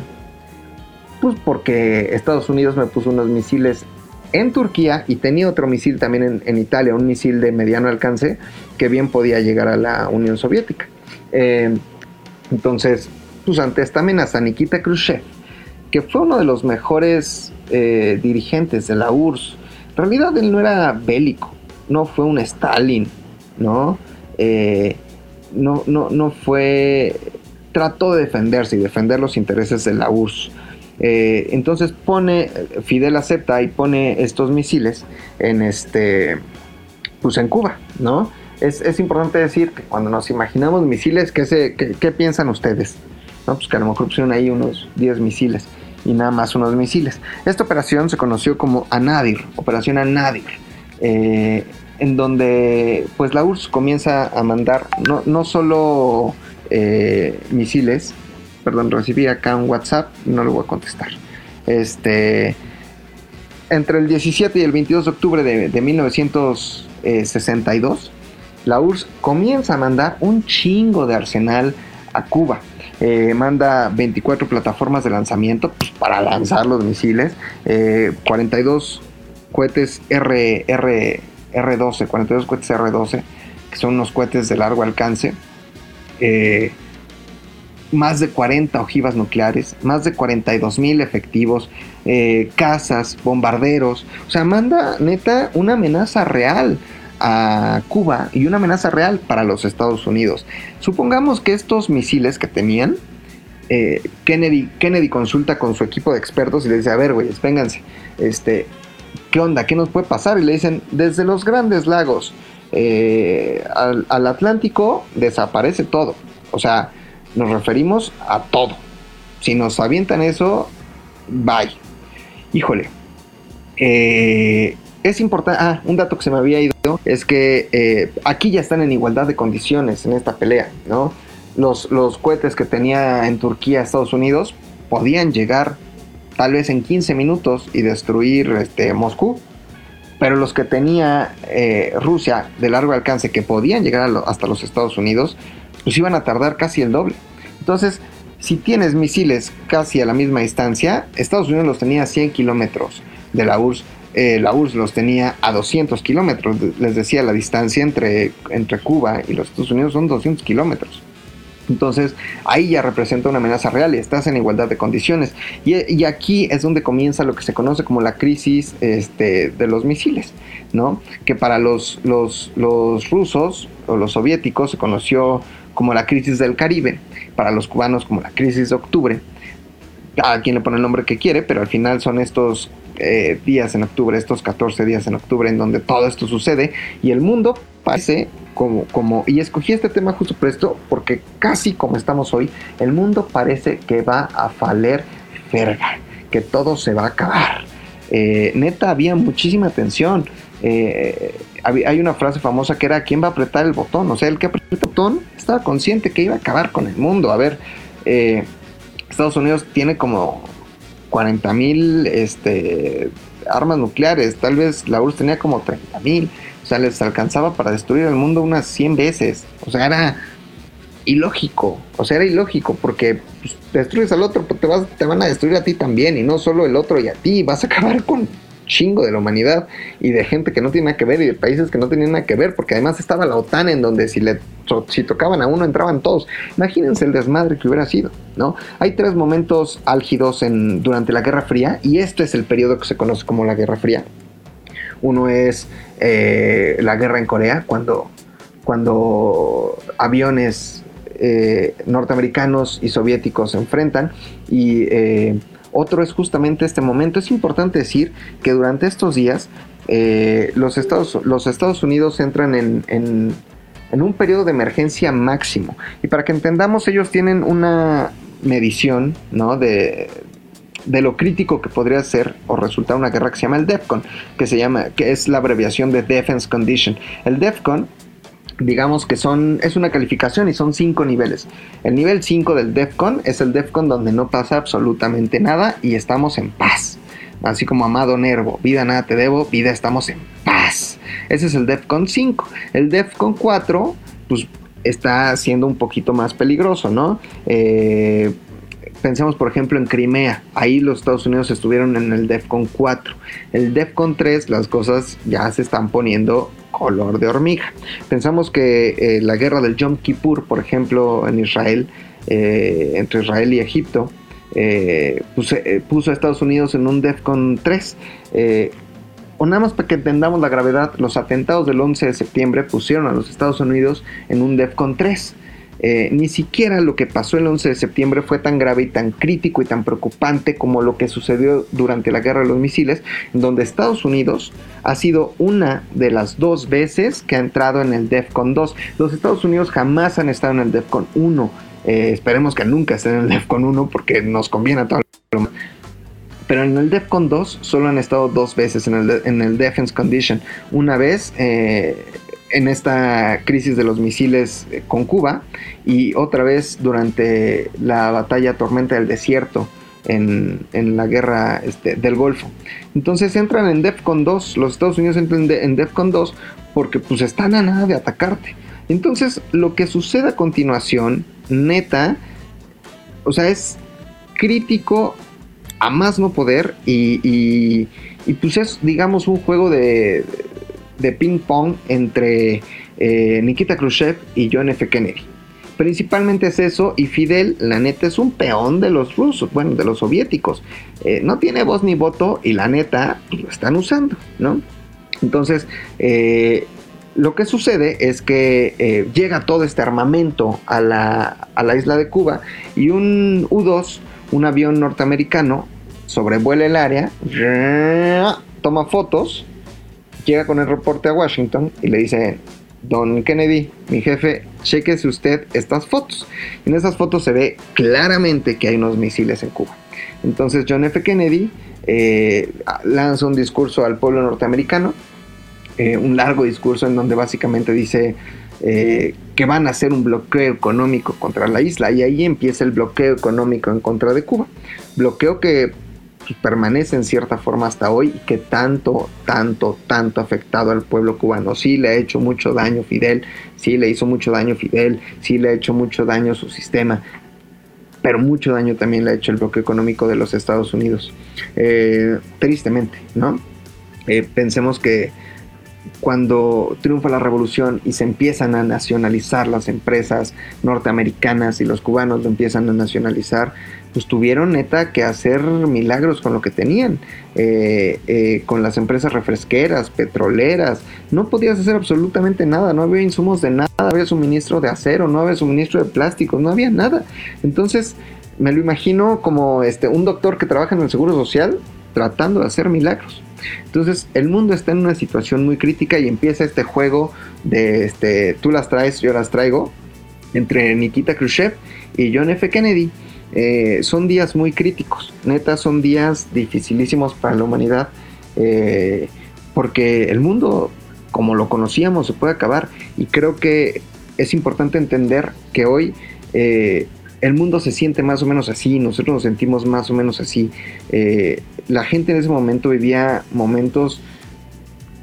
pues porque Estados Unidos me puso unos misiles en Turquía y tenía otro misil también en, Italia, un misil de mediano alcance que bien podía llegar a la Unión Soviética. Eh, entonces, pues ante esta amenaza, Nikita Khrushchev, que fue uno de los mejores eh, dirigentes de la URSS, en realidad él no era bélico, no fue un Stalin, ¿no? Eh, no, no, no fue... Trató de defenderse y defender los intereses de la URSS eh, entonces pone, Fidel acepta y pone estos misiles en este, pues en Cuba, ¿no? Es, importante decir que cuando nos imaginamos misiles, ¿qué, qué, piensan ustedes? ¿No? Pues que a lo mejor pusieron ahí unos 10 misiles y nada más unos misiles. Esta operación se conoció como Anadir, Operación Anadir, eh, en donde pues la URSS comienza a mandar no, no solo eh, misiles, perdón, recibí acá un WhatsApp, no lo voy a contestar. Este, entre el 17 y el 22 de octubre de, 1962, la URSS comienza a mandar un chingo de arsenal a Cuba. Eh, manda 24 plataformas de lanzamiento pues, para lanzar los misiles, 42 eh, cohetes R, R, R12, 42 cohetes R12, que son unos cohetes de largo alcance. Eh, más de 40 ojivas nucleares, más de 42 mil efectivos, casas, bombarderos. O sea, manda neta una amenaza real a Cuba y una amenaza real para los Estados Unidos. Supongamos que estos misiles que tenían, eh, Kennedy, Kennedy consulta con su equipo de expertos y le dice, a ver, güeyes, vénganse, este, ¿qué onda? ¿Qué nos puede pasar? Y le dicen, desde los grandes lagos eh, al, al Atlántico desaparece todo. O sea, nos referimos a todo. Si nos avientan eso, bye. Híjole. Eh, es importante. Ah, un dato que se me había ido es que eh, aquí ya están en igualdad de condiciones en esta pelea, ¿no? Los, los cohetes que tenía en Turquía Estados Unidos podían llegar tal vez en 15 minutos y destruir este, Moscú. Pero los que tenía eh, Rusia de largo alcance que podían llegar hasta los Estados Unidos pues iban a tardar casi el doble. Entonces, si tienes misiles casi a la misma distancia, Estados Unidos los tenía a 100 kilómetros de la URSS. Eh, la URSS los tenía a 200 kilómetros. Les decía, la distancia entre, entre Cuba y los Estados Unidos son 200 kilómetros. Entonces ahí ya representa una amenaza real y estás en igualdad de condiciones. Y, aquí es donde comienza lo que se conoce como la crisis este, de los misiles, ¿no? Que para los, los, los rusos o los soviéticos se conoció como la crisis del Caribe, para los cubanos como la crisis de octubre. Cada quien le pone el nombre que quiere, pero al final son estos eh, días en octubre, estos 14 días en octubre en donde todo esto sucede y el mundo parece como, como, y escogí este tema justo por esto, porque casi como estamos hoy, el mundo parece que va a faler verga, que todo se va a acabar. Eh, neta, había muchísima tensión. Eh, hay una frase famosa que era ¿quién va a apretar el botón? O sea, el que apretó el botón estaba consciente que iba a acabar con el mundo. A ver, Estados Unidos tiene como 40 mil este, armas nucleares, tal vez la URSS tenía como 30 mil, o sea, les alcanzaba para destruir el mundo unas 100 veces. O sea, era ilógico. O sea, era ilógico porque pues, destruyes al otro, pues te, vas, te van a destruir a ti también y no solo el otro y a ti. Vas a acabar con chingo de la humanidad y de gente que no tiene nada que ver y de países que no tenían nada que ver, porque además estaba la OTAN en donde si le si tocaban a uno entraban todos. Imagínense el desmadre que hubiera sido, ¿no? Hay tres momentos álgidos en, durante la Guerra Fría y este es el periodo que se conoce como la Guerra Fría. Uno es eh, la guerra en Corea, cuando, cuando aviones eh, norteamericanos y soviéticos se enfrentan y eh, otro es justamente este momento. Es importante decir que durante estos días los, Estados, los Estados Unidos entran en, en, en un periodo de emergencia máximo. Y para que entendamos, ellos tienen una medición ¿no? de, de lo crítico que podría ser o resultar una guerra que se llama el DEFCON, que se llama, que es la abreviación de Defense Condition. El DEFCON, digamos que son, es una calificación y son cinco niveles. El nivel 5 del DEFCON es el DEFCON donde no pasa absolutamente nada y estamos en paz. Así como Amado Nervo, vida nada te debo, vida estamos en paz. Ese es el DEFCON 5. El DEFCON 4, pues está siendo un poquito más peligroso, ¿no? Eh, pensemos por ejemplo en Crimea, ahí los Estados Unidos estuvieron en el DEFCON 4. El DEFCON 3 las cosas ya se están poniendo color de hormiga. Pensamos que eh, la guerra del Yom Kippur, por ejemplo, en Israel, eh, entre Israel y Egipto, eh, puso a Estados Unidos en un DEFCON 3. o nada más para que entendamos la gravedad, los atentados del 11 de septiembre pusieron a los Estados Unidos en un DEFCON 3. Eh, ni siquiera lo que pasó el 11 de septiembre fue tan grave y tan crítico y tan preocupante como lo que sucedió durante la guerra de los misiles, donde Estados Unidos ha sido una de las dos veces que ha entrado en el DEFCON 2. Los Estados Unidos jamás han estado en el DEFCON 1. Eh, esperemos que nunca estén en el DEFCON 1 porque nos conviene a todos. Pero en el DEFCON 2 solo han estado dos veces en el, en el Defense Condition. Una vez eh, en esta crisis de los misiles eh, con Cuba y otra vez durante la batalla Tormenta del Desierto en, la guerra este, del Golfo. Entonces entran en DEFCON 2, los Estados Unidos entran en DEFCON 2 porque pues están a nada de atacarte. Entonces lo que sucede a continuación, neta, o sea, es crítico a más no poder y, y, y pues es digamos un juego de de ping pong entre eh, Nikita Khrushchev y John F. Kennedy. Principalmente es eso y Fidel, la neta, es un peón de los rusos, bueno, de los soviéticos. Eh, no tiene voz ni voto y la neta lo están usando, ¿no? Entonces, eh, lo que sucede es que llega todo este armamento a la, a la isla de Cuba y un U-2, un avión norteamericano, sobrevuela el área, toma fotos llega con el reporte a Washington y le dice, Don Kennedy, mi jefe, chequese usted estas fotos. En esas fotos se ve claramente que hay unos misiles en Cuba. Entonces John F. Kennedy eh, lanza un discurso al pueblo norteamericano, eh, un largo discurso en donde básicamente dice eh, que van a hacer un bloqueo económico contra la isla y ahí empieza el bloqueo económico en contra de Cuba. Bloqueo que permanece en cierta forma hasta hoy y que tanto, tanto, tanto ha afectado al pueblo cubano. Sí le ha hecho mucho daño Fidel, sí le hizo mucho daño Fidel, sí le ha hecho mucho daño su sistema, pero mucho daño también le ha hecho el bloqueo económico de los Estados Unidos. Eh, tristemente, ¿no? Eh, pensemos que cuando triunfa la revolución y se empiezan a nacionalizar las empresas norteamericanas y los cubanos lo empiezan a nacionalizar, pues tuvieron neta que hacer milagros con lo que tenían, eh, eh, con las empresas refresqueras, petroleras, no podías hacer absolutamente nada, no había insumos de nada, no había suministro de acero, no había suministro de plástico, no había nada. Entonces me lo imagino como este, un doctor que trabaja en el Seguro Social tratando de hacer milagros. Entonces el mundo está en una situación muy crítica y empieza este juego de este, tú las traes, yo las traigo, entre Nikita Khrushchev y John F. Kennedy. Eh, son días muy críticos, neta, son días dificilísimos para la humanidad, eh, porque el mundo como lo conocíamos se puede acabar y creo que es importante entender que hoy eh, el mundo se siente más o menos así, nosotros nos sentimos más o menos así. la gente en ese momento vivía momentos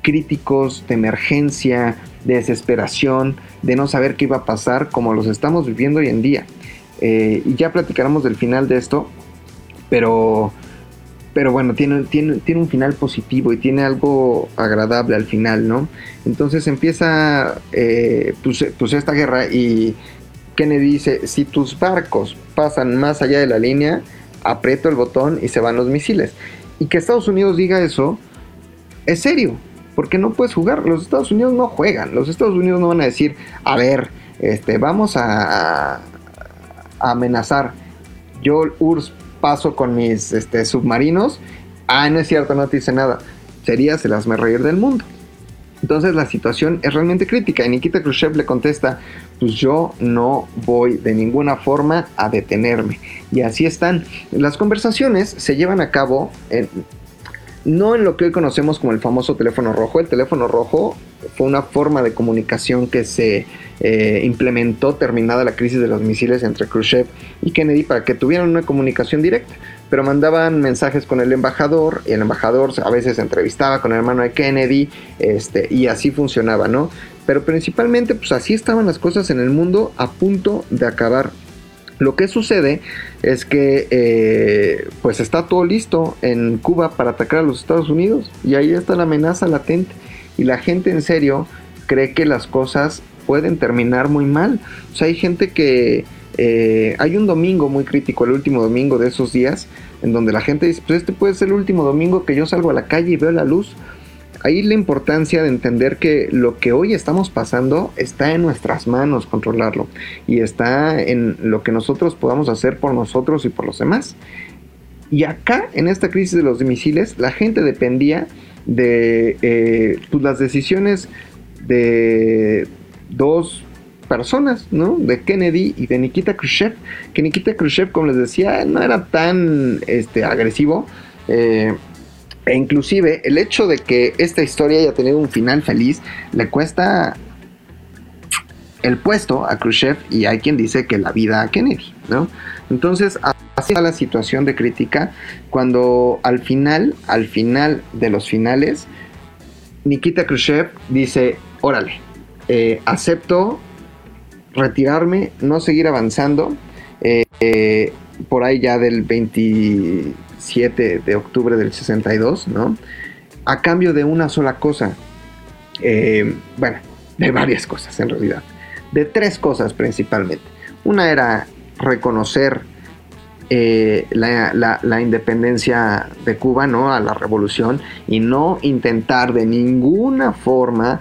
críticos de emergencia, de desesperación, de no saber qué iba a pasar, como los estamos viviendo hoy en día. Eh, y ya platicaremos del final de esto, pero, pero bueno, tiene, tiene, tiene un final positivo y tiene algo agradable al final, ¿no? Entonces empieza eh, pues, pues esta guerra y Kennedy dice, si tus barcos pasan más allá de la línea, aprieto el botón y se van los misiles. Y que Estados Unidos diga eso es serio, porque no puedes jugar. Los Estados Unidos no juegan. Los Estados Unidos no van a decir, a ver, este, vamos a, amenazar. Yo, URSS, paso con mis este, submarinos. Ah, no es cierto, no te dice nada. Serías el asme reír del mundo. Entonces la situación es realmente crítica y Nikita Khrushchev le contesta, pues yo no voy de ninguna forma a detenerme. Y así están. Las conversaciones se llevan a cabo en, no en lo que hoy conocemos como el famoso teléfono rojo. El teléfono rojo fue una forma de comunicación que se eh, implementó terminada la crisis de los misiles entre Khrushchev y Kennedy para que tuvieran una comunicación directa. Pero mandaban mensajes con el embajador y el embajador a veces entrevistaba con el hermano de Kennedy este, y así funcionaba, ¿no? Pero principalmente pues así estaban las cosas en el mundo a punto de acabar lo que sucede es que eh, pues está todo listo en Cuba para atacar a los Estados Unidos y ahí está la amenaza latente y la gente en serio cree que las cosas pueden terminar muy mal. O sea, hay gente que eh, hay un domingo muy crítico, el último domingo de esos días, en donde la gente dice, pues este puede ser el último domingo que yo salgo a la calle y veo la luz ahí la importancia de entender que lo que hoy estamos pasando está en nuestras manos controlarlo y está en lo que nosotros podamos hacer por nosotros y por los demás. Y acá, en esta crisis de los misiles, la gente dependía de eh, pues, las decisiones de dos personas, ¿no? De Kennedy y de Nikita Khrushchev. Que Nikita Khrushchev, como les decía, no era tan este, agresivo. Eh, e inclusive el hecho de que esta historia haya tenido un final feliz le cuesta el puesto a Khrushchev y hay quien dice que la vida a Kennedy, ¿no? Entonces, así está la situación de crítica cuando al final, al final de los finales, Nikita Khrushchev dice, órale, eh, acepto retirarme, no seguir avanzando, eh, eh, por ahí ya del 20 7 de octubre del 62, ¿no? A cambio de una sola cosa. Eh, bueno, de varias cosas en realidad. De tres cosas principalmente. Una era reconocer eh, la, independencia de Cuba, ¿no? A la revolución y no intentar de ninguna forma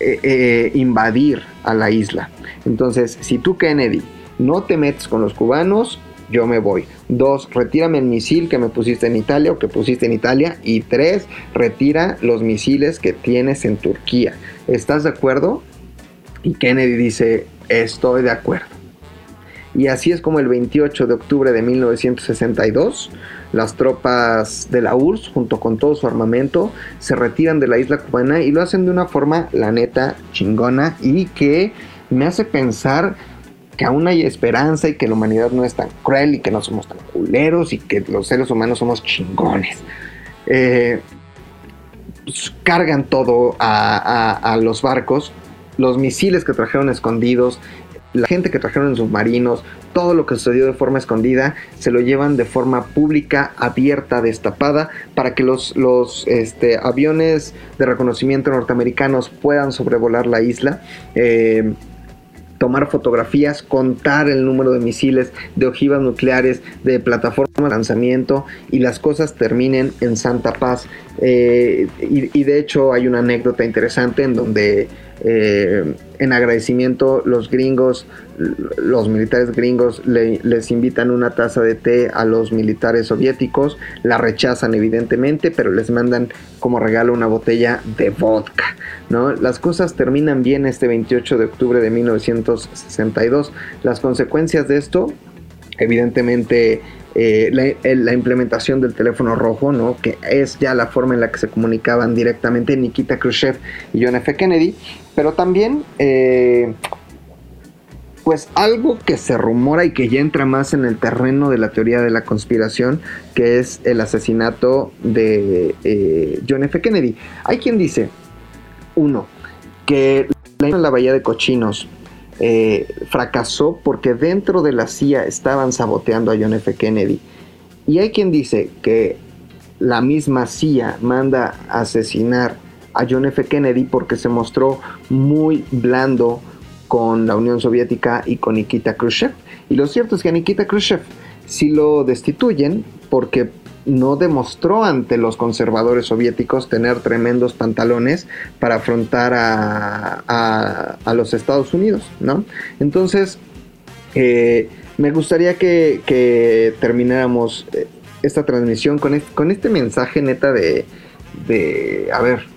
eh, invadir a la isla. Entonces, si tú, Kennedy, no te metes con los cubanos, yo me voy. Dos, retírame el misil que me pusiste en Italia o que pusiste en Italia. Y tres, retira los misiles que tienes en Turquía. ¿Estás de acuerdo? Y Kennedy dice, estoy de acuerdo. Y así es como el 28 de octubre de 1962, las tropas de la URSS, junto con todo su armamento, se retiran de la isla cubana y lo hacen de una forma, la neta, chingona y que me hace pensar que aún hay esperanza y que la humanidad no es tan cruel y que no somos tan culeros y que los seres humanos somos chingones. Eh, pues, cargan todo a, los barcos, los misiles que trajeron escondidos, la gente que trajeron en submarinos, todo lo que sucedió de forma escondida, se lo llevan de forma pública, abierta, destapada, para que los, los este, aviones de reconocimiento norteamericanos puedan sobrevolar la isla. Eh, tomar fotografías, contar el número de misiles, de ojivas nucleares, de plataformas de lanzamiento y las cosas terminen en Santa Paz. Eh, y, de hecho hay una anécdota interesante en donde eh, en agradecimiento los gringos, los militares gringos les invitan una taza de té a los militares soviéticos, la rechazan evidentemente, pero les mandan como regalo una botella de vodka. ¿no? Las cosas terminan bien este 28 de octubre de 1962. Las consecuencias de esto, evidentemente eh, la, implementación del teléfono rojo, ¿no? que es ya la forma en la que se comunicaban directamente Nikita Khrushchev y John F. Kennedy, pero también eh, pues algo que se rumora y que ya entra más en el terreno de la teoría de la conspiración, que es el asesinato de eh, John F. Kennedy. Hay quien dice, uno, que la, la Bahía de Cochinos eh, fracasó porque dentro de la CIA estaban saboteando a John F. Kennedy. Y hay quien dice que la misma CIA manda a asesinar a John F. Kennedy porque se mostró muy blando con la Unión Soviética y con Nikita Khrushchev. Y lo cierto es que a Nikita Khrushchev sí lo destituyen porque no demostró ante los conservadores soviéticos tener tremendos pantalones para afrontar a, los Estados Unidos, ¿no? Entonces, eh, me gustaría que, termináramos eh, esta transmisión con este, con este mensaje neta de, de, a ver,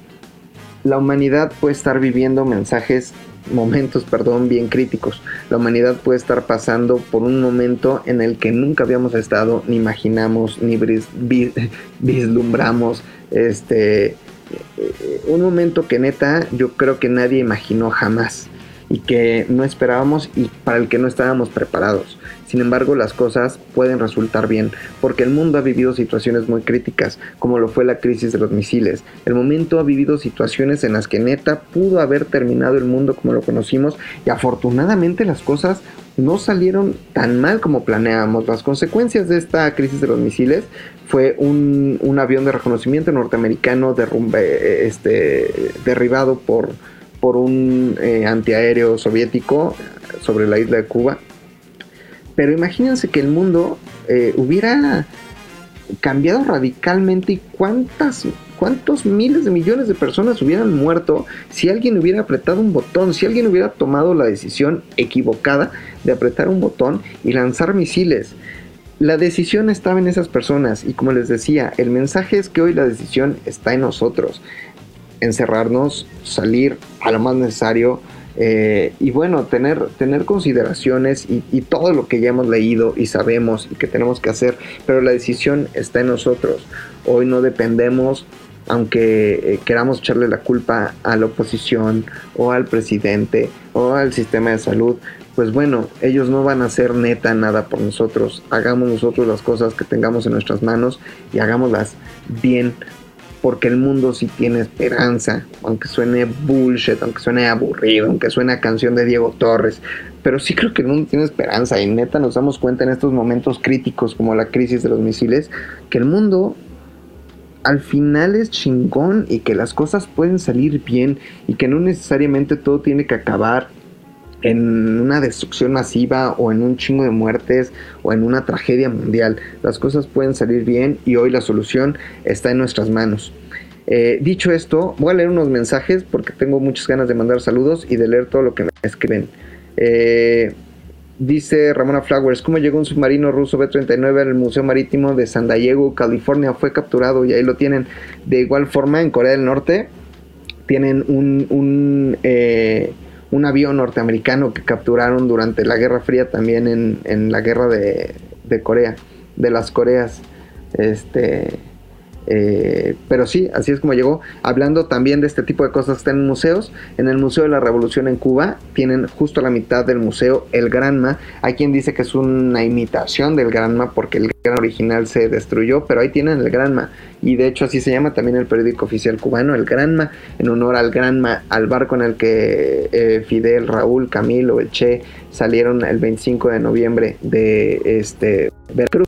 la humanidad puede estar viviendo mensajes momentos, perdón, bien críticos. La humanidad puede estar pasando por un momento en el que nunca habíamos estado, ni imaginamos, ni [laughs] vislumbramos, este, eh, un momento que neta yo creo que nadie imaginó jamás y que no esperábamos y para el que no estábamos preparados. Sin embargo, las cosas pueden resultar bien, porque el mundo ha vivido situaciones muy críticas, como lo fue la crisis de los misiles. El momento ha vivido situaciones en las que neta pudo haber terminado el mundo como lo conocimos y afortunadamente las cosas no salieron tan mal como planeábamos. Las consecuencias de esta crisis de los misiles fue un, avión de reconocimiento norteamericano derrumbe, este, derribado por, por un eh, antiaéreo soviético sobre la isla de Cuba pero imagínense que el mundo eh, hubiera cambiado radicalmente y cuántas, cuántos miles de millones de personas hubieran muerto si alguien hubiera apretado un botón, si alguien hubiera tomado la decisión equivocada de apretar un botón y lanzar misiles. La decisión estaba en esas personas y como les decía, el mensaje es que hoy la decisión está en nosotros. Encerrarnos, salir a lo más necesario, eh, y bueno, tener, tener consideraciones y, todo lo que ya hemos leído y sabemos y que tenemos que hacer, pero la decisión está en nosotros. Hoy no dependemos, aunque eh, queramos echarle la culpa a la oposición o al presidente o al sistema de salud, pues bueno, ellos no van a hacer neta nada por nosotros. Hagamos nosotros las cosas que tengamos en nuestras manos y hagámoslas bien porque el mundo sí tiene esperanza, aunque suene bullshit, aunque suene aburrido, aunque suene canción de Diego Torres, pero sí creo que el mundo tiene esperanza y neta nos damos cuenta en estos momentos críticos como la crisis de los misiles, que el mundo al final es chingón y que las cosas pueden salir bien y que no necesariamente todo tiene que acabar en una destrucción masiva o en un chingo de muertes o en una tragedia mundial. Las cosas pueden salir bien y hoy la solución está en nuestras manos. Eh, dicho esto, voy a leer unos mensajes porque tengo muchas ganas de mandar saludos y de leer todo lo que me escriben. Eh, dice Ramona Flowers, ¿cómo llegó un submarino ruso B-39 al Museo Marítimo de San Diego, California? Fue capturado y ahí lo tienen. De igual forma, en Corea del Norte tienen un... un eh, un avión norteamericano que capturaron durante la Guerra Fría también en, en la guerra de, de, Corea, de las Coreas. Este, eh, pero sí, así es como llegó. Hablando también de este tipo de cosas que están en museos, en el Museo de la Revolución en Cuba tienen justo a la mitad del museo el Granma. Hay quien dice que es una imitación del Granma porque el gran original se destruyó, pero ahí tienen el Granma. Y de hecho así se llama también el periódico oficial cubano, el Granma, en honor al Granma, al barco en el que eh, Fidel, Raúl, Camilo, el Che salieron el 25 de noviembre de este Veracruz.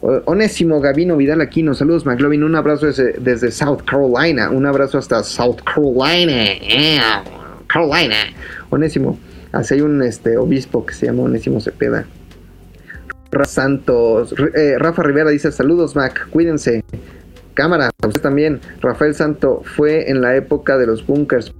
Onésimo Gavino Vidal Aquino, saludos McLovin, un abrazo desde, South Carolina, un abrazo hasta South Carolina, Carolina. Onésimo, así hay un este, obispo que se llama Onésimo Cepeda. Santos, eh, Rafa Rivera dice saludos Mac, cuídense. Cámara, usted también. Rafael Santo fue en la época de los bunkers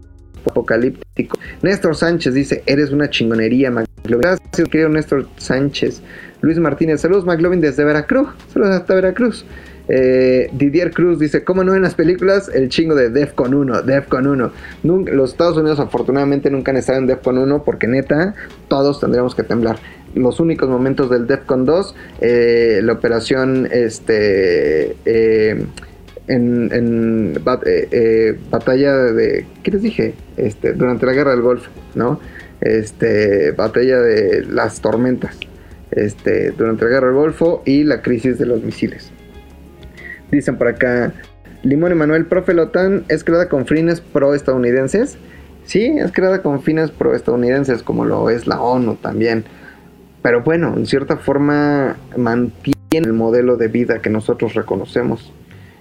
apocalípticos. Néstor Sánchez dice, eres una chingonería, McLovin. Gracias, querido Néstor Sánchez. Luis Martínez, saludos McLovin desde Veracruz, saludos hasta Veracruz. Eh, Didier Cruz dice, ¿cómo no en las películas? El chingo de Defcon 1, Defcon 1. los Estados Unidos afortunadamente nunca han estado en Defcon 1 porque neta, todos tendríamos que temblar. Los únicos momentos del Defcon 2, eh, la operación este, eh, en, batalla de, ¿qué les dije? Este, durante la guerra del Golfo, ¿no? Este, batalla de las tormentas este, durante la guerra del Golfo y la crisis de los misiles. Dicen por acá, Limón Emanuel, profe, la OTAN es creada con fines pro-estadounidenses. Sí, es creada con fines pro-estadounidenses, como lo es la ONU también. Pero bueno, en cierta forma mantiene el modelo de vida que nosotros reconocemos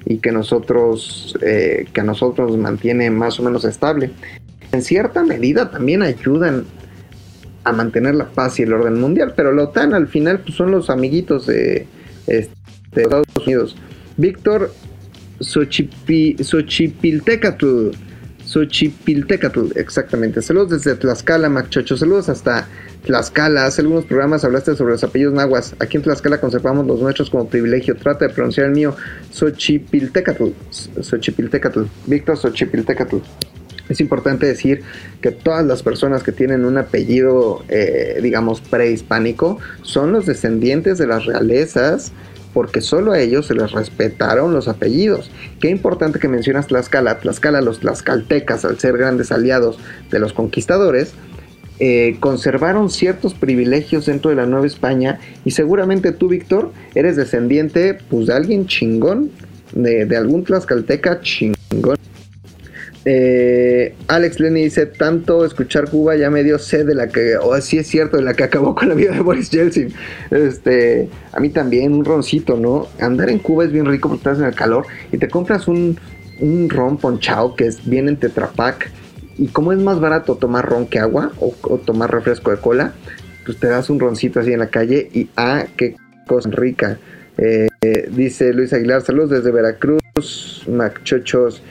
y que nosotros eh, que a nosotros nos mantiene más o menos estable. En cierta medida también ayudan a mantener la paz y el orden mundial, pero la OTAN al final pues, son los amiguitos de, este, Estados Unidos. Víctor Xochipiltecatl, Xochipiltecatl, exactamente. Saludos desde Tlaxcala, Machocho. Saludos hasta Tlaxcala. Hace algunos programas hablaste sobre los apellidos nahuas. Aquí en Tlaxcala conservamos los nuestros como privilegio. Trata de pronunciar el mío. Xochipiltecatl. Xochipiltecatl. Víctor Xochipiltecatl. Es importante decir que todas las personas que tienen un apellido, eh, digamos, prehispánico, son los descendientes de las realezas, porque solo a ellos se les respetaron los apellidos. Qué importante que mencionas Tlaxcala. Tlaxcala, los tlaxcaltecas, al ser grandes aliados de los conquistadores, eh, conservaron ciertos privilegios dentro de la Nueva España y seguramente tú, Víctor, eres descendiente pues, de alguien chingón, de, de algún tlaxcalteca chingón. Eh, Alex Lenny dice, tanto escuchar Cuba ya me dio sed de la que, o oh, es cierto, de la que acabó con la vida de Boris Yeltsin. Este, a mí también, un roncito, ¿no? Andar en Cuba es bien rico porque estás en el calor y te compras un, un ron ponchao que es bien en Tetrapac. Y como es más barato tomar ron que agua o, tomar refresco de cola, pues te das un roncito así en la calle y ah, qué cosa rica. Eh, dice Luis Aguilar, saludos desde Veracruz, machochos.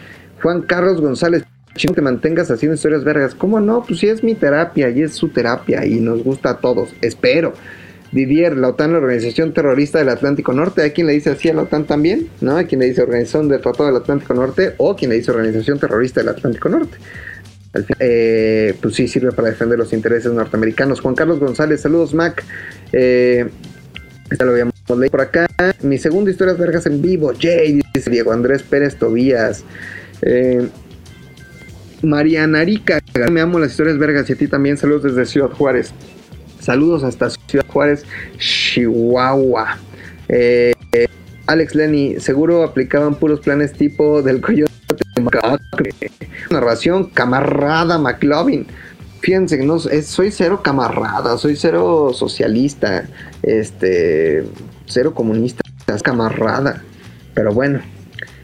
Juan Carlos González, no te mantengas haciendo historias vergas. ¿Cómo no? Pues sí es mi terapia y es su terapia y nos gusta a todos. Espero. Didier, la OTAN, la Organización Terrorista del Atlántico Norte. ¿Hay quien le dice así a la OTAN también? ¿No? Hay quien le dice Organización del Tratado del Atlántico Norte o quien le dice Organización Terrorista del Atlántico Norte. Al eh, pues sí sirve para defender los intereses norteamericanos. Juan Carlos González, saludos Mac. Eh, esta lo habíamos leído por acá. Mi segunda historia vergas en vivo. Jay, dice Diego Andrés Pérez Tobías. Eh, Mariana Rica, me amo las historias vergas y a ti también. Saludos desde Ciudad Juárez. Saludos hasta Ciudad Juárez, Chihuahua. Eh, Alex Lenny, seguro aplicaban puros planes tipo del coyote Narración, camarada McLovin. Fíjense, no, soy cero camarada, soy cero socialista, este, cero comunista, camarada. Pero bueno,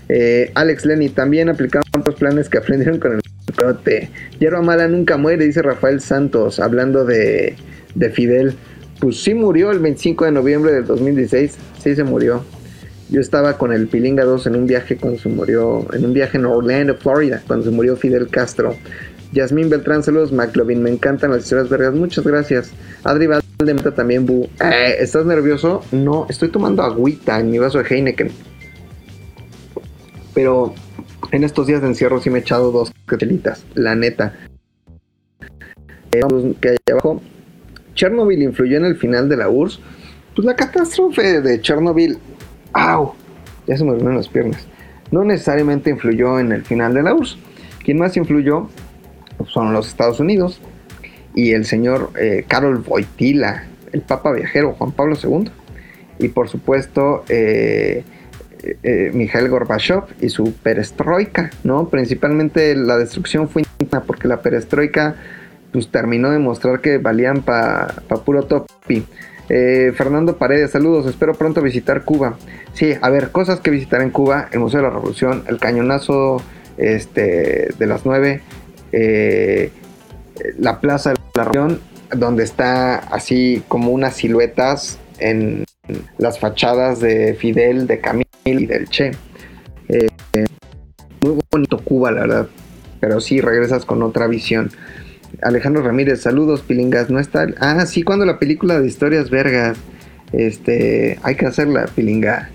eh, Alex Lenny también aplicaban otros planes que aprendieron con el cote. Hierba mala nunca muere, dice Rafael Santos, hablando de, de Fidel. Pues sí murió el 25 de noviembre del 2016, sí se murió. Yo estaba con el Pilinga 2 en un viaje cuando se murió, en un viaje en Orlando, Florida, cuando se murió Fidel Castro. Yasmín Beltrán, saludos, McLovin, me encantan las historias vergas, muchas gracias. Adri Valdemata también, Bu. Eh, ¿Estás nervioso? No, estoy tomando agüita en mi vaso de Heineken. Pero en estos días de encierro sí me he echado dos catelitas, la neta. Eh, que hay abajo. Chernobyl influyó en el final de la URSS. Pues la catástrofe de Chernobyl. ¡Au! Ya se me durmieron las piernas. No necesariamente influyó en el final de la URSS. Quien más influyó son los Estados Unidos y el señor eh, Karol Wojtyla, el Papa viajero Juan Pablo II. Y por supuesto, eh, eh, Mikhail Gorbachev y su perestroika, ¿no? Principalmente la destrucción fue interna porque la perestroika pues terminó de mostrar que valían para pa puro topi. Eh, Fernando Paredes, saludos, espero pronto visitar Cuba. Sí, a ver, cosas que visitar en Cuba, el Museo de la Revolución, el cañonazo este, de las 9, eh, la Plaza de la Revolución, donde está así como unas siluetas en las fachadas de Fidel, de Camilo y del Che. Eh, muy bonito Cuba, la verdad. Pero sí, regresas con otra visión. Alejandro Ramírez, saludos, Pilingas. No está. Ah, sí, cuando la película de historias vergas. Este, hay que hacerla, Pilinga.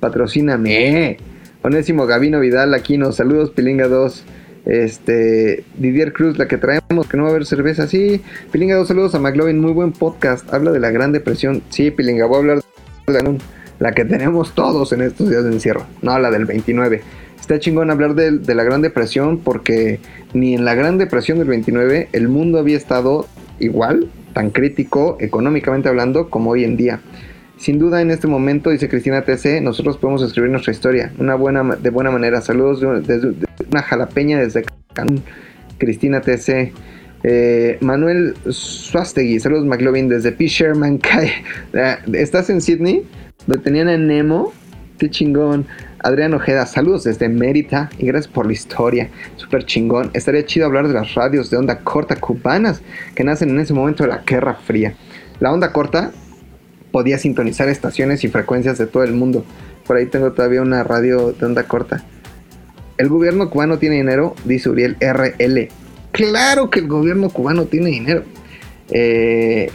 Patrocíname. Onésimo Gavino Vidal, Aquino, saludos, Pilinga 2. Este, Didier Cruz, la que traemos, que no va a haber cerveza. Sí, Pilinga 2, saludos a McLovin, muy buen podcast. Habla de la Gran Depresión. Sí, Pilinga, voy a hablar de la la que tenemos todos en estos días de encierro, no la del 29. Está chingón hablar de, la Gran Depresión porque ni en la Gran Depresión del 29 el mundo había estado igual, tan crítico económicamente hablando como hoy en día. Sin duda en este momento, dice Cristina TC, nosotros podemos escribir nuestra historia una buena, de buena manera. Saludos desde una jalapeña desde Cancún. Cristina TC. Eh, Manuel Suastegui, saludos McLovin desde P. Sherman. [laughs] Ah, ¿Estás en Sydney? Donde tenían a Nemo. Qué chingón. Adrián Ojeda, saludos desde Mérida y gracias por la historia. Súper chingón. Estaría chido hablar de las radios de onda corta cubanas que nacen en ese momento de la Guerra Fría. La onda corta podía sintonizar estaciones y frecuencias de todo el mundo. Por ahí tengo todavía una radio de onda corta. El gobierno cubano tiene dinero, dice Uriel RL. Claro que el gobierno cubano tiene dinero. Eh,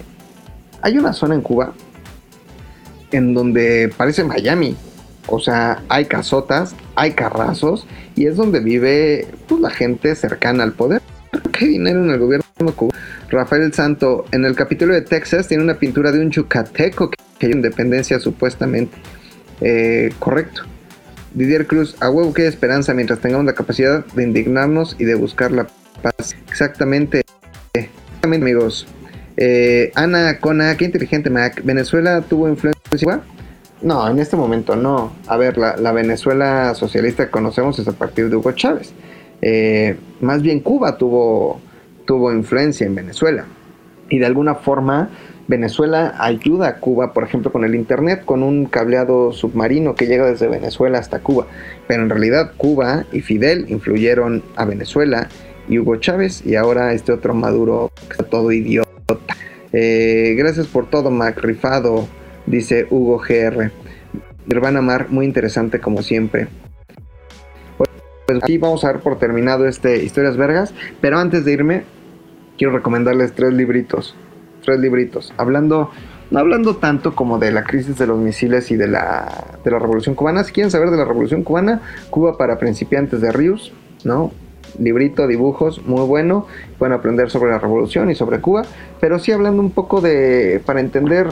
hay una zona en Cuba en donde parece Miami. O sea, hay casotas, hay carrazos y es donde vive pues, la gente cercana al poder. ¿Qué dinero en el gobierno cubano? Rafael Santo, en el capítulo de Texas, tiene una pintura de un yucateco que hay independencia supuestamente. Eh, correcto. Didier Cruz, a huevo que esperanza mientras tengamos la capacidad de indignarnos y de buscar la paz. Exactamente, amigos. Eh, Ana Cona, qué inteligente Mac. ¿Venezuela tuvo influencia? No, en este momento no. A ver, la, Venezuela socialista que conocemos es a partir de Hugo Chávez. Eh, más bien Cuba tuvo, tuvo influencia en Venezuela. Y de alguna forma Venezuela ayuda a Cuba, por ejemplo, con el Internet, con un cableado submarino que llega desde Venezuela hasta Cuba. Pero en realidad Cuba y Fidel influyeron a Venezuela y Hugo Chávez y ahora este otro Maduro que está todo idiota. Eh, gracias por todo, Mac, rifado, dice Hugo GR. Nirvana Mar, muy interesante como siempre. Pues aquí vamos a dar por terminado este Historias Vergas, pero antes de irme, quiero recomendarles tres libritos. Tres libritos. Hablando, no hablando tanto como de la crisis de los misiles y de la, de la Revolución Cubana. Si quieren saber de la Revolución Cubana, Cuba para principiantes de Ríos, ¿no? librito, dibujos, muy bueno. Pueden aprender sobre la revolución y sobre Cuba, pero sí hablando un poco de, para entender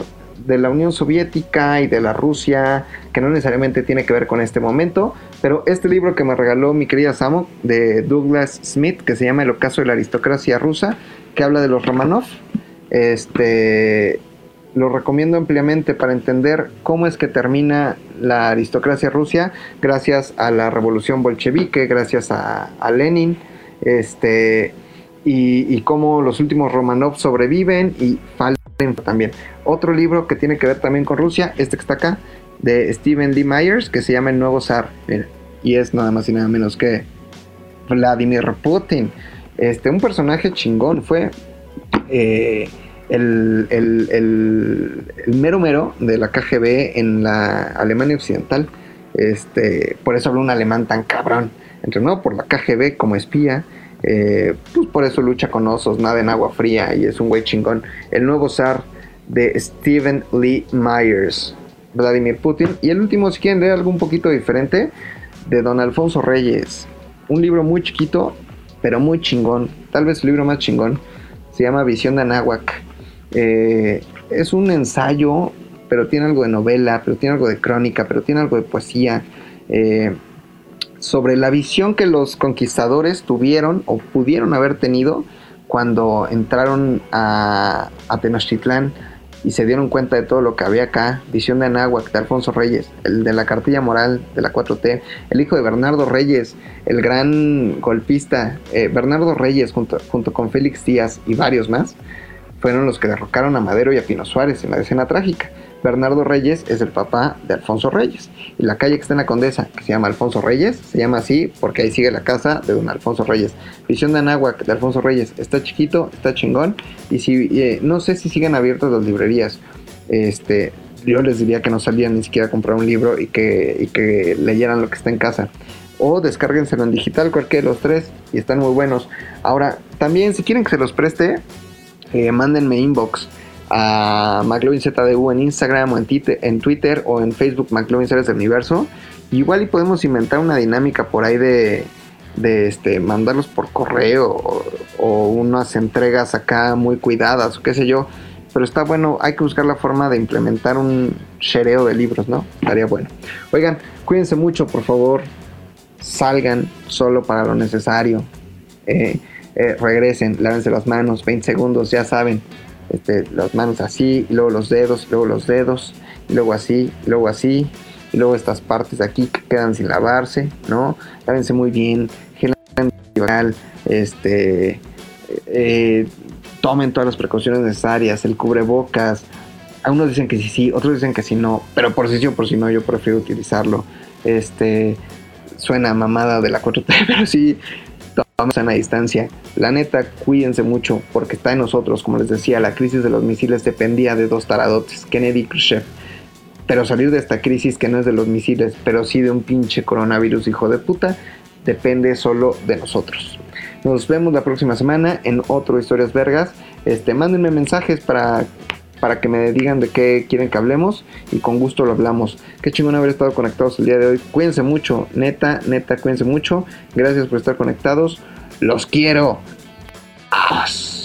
de la Unión Soviética y de la Rusia, que no necesariamente tiene que ver con este momento, pero este libro que me regaló mi querida Samo de Douglas Smith, que se llama El ocaso de la aristocracia rusa, que habla de los Romanov, este lo recomiendo ampliamente para entender cómo es que termina la aristocracia rusa gracias a la revolución bolchevique, gracias a, Lenin, este, y, cómo los últimos Romanov sobreviven y faltan también. Otro libro que tiene que ver también con Rusia, este que está acá, de Stephen Lee Myers, que se llama El Nuevo Zar, y es nada más y nada menos que Vladimir Putin. Este, un personaje chingón, fue... Eh, el, el, mero mero de la KGB en la Alemania Occidental. Este, por eso habla un alemán tan cabrón. Entrenado por la KGB como espía. Eh, pues por eso lucha con osos, nada en agua fría y es un güey chingón. El nuevo zar de Stephen Lee Myers, Vladimir Putin. Y el último, si quieren leer algo un poquito diferente, de Don Alfonso Reyes. Un libro muy chiquito, pero muy chingón. Tal vez el libro más chingón. Se llama Visión de Anáhuac. Eh, es un ensayo, pero tiene algo de novela, pero tiene algo de crónica, pero tiene algo de poesía. Eh, sobre la visión que los conquistadores tuvieron o pudieron haber tenido cuando entraron a, Tenochtitlán y se dieron cuenta de todo lo que había acá. Visión de Anáhuac, de Alfonso Reyes, el de la cartilla moral de la 4T, el hijo de Bernardo Reyes, el gran golpista, eh, Bernardo Reyes junto, junto con Félix Díaz y varios más fueron los que derrocaron a Madero y a Pino Suárez en la escena trágica. Bernardo Reyes es el papá de Alfonso Reyes. Y la calle que está en la Condesa, que se llama Alfonso Reyes, se llama así porque ahí sigue la casa de don Alfonso Reyes. Visión de Anáhuac de Alfonso Reyes. Está chiquito, está chingón. Y si eh, no sé si siguen abiertas las librerías. Este, yo les diría que no salían ni siquiera a comprar un libro y que, y que leyeran lo que está en casa. O descárguenselo en digital, cualquiera de los tres, y están muy buenos. Ahora, también si quieren que se los preste, eh, mándenme inbox a McLovinZDU en Instagram o en, en, Twitter o en Facebook McLovin Universo. Igual y podemos inventar una dinámica por ahí de, de este, mandarlos por correo o, unas entregas acá muy cuidadas o qué sé yo. Pero está bueno, hay que buscar la forma de implementar un shereo de libros, ¿no? Estaría bueno. Oigan, cuídense mucho, por favor. Salgan solo para lo necesario. Eh, eh, regresen, lávense las manos, 20 segundos, ya saben, este, las manos así, y luego los dedos, luego los dedos, luego así, luego así, y luego estas partes de aquí que quedan sin lavarse, ¿no? Lávense muy bien, este, eh, tomen todas las precauciones necesarias, el cubrebocas. Algunos dicen que sí, sí, otros dicen que sí, no, pero por si sí o por si no, yo prefiero utilizarlo. Este, suena mamada de la 4T, [laughs] pero sí, a la distancia. La neta, cuídense mucho porque está en nosotros. Como les decía, la crisis de los misiles dependía de dos taradotes, Kennedy y Khrushchev. Pero salir de esta crisis que no es de los misiles, pero sí de un pinche coronavirus hijo de puta, depende solo de nosotros. Nos vemos la próxima semana en otro Historias Vergas. Este, mándenme mensajes para, para que me digan de qué quieren que hablemos y con gusto lo hablamos. Qué chingón haber estado conectados el día de hoy. Cuídense mucho, neta, neta, cuídense mucho. Gracias por estar conectados. Los quiero. ¡As!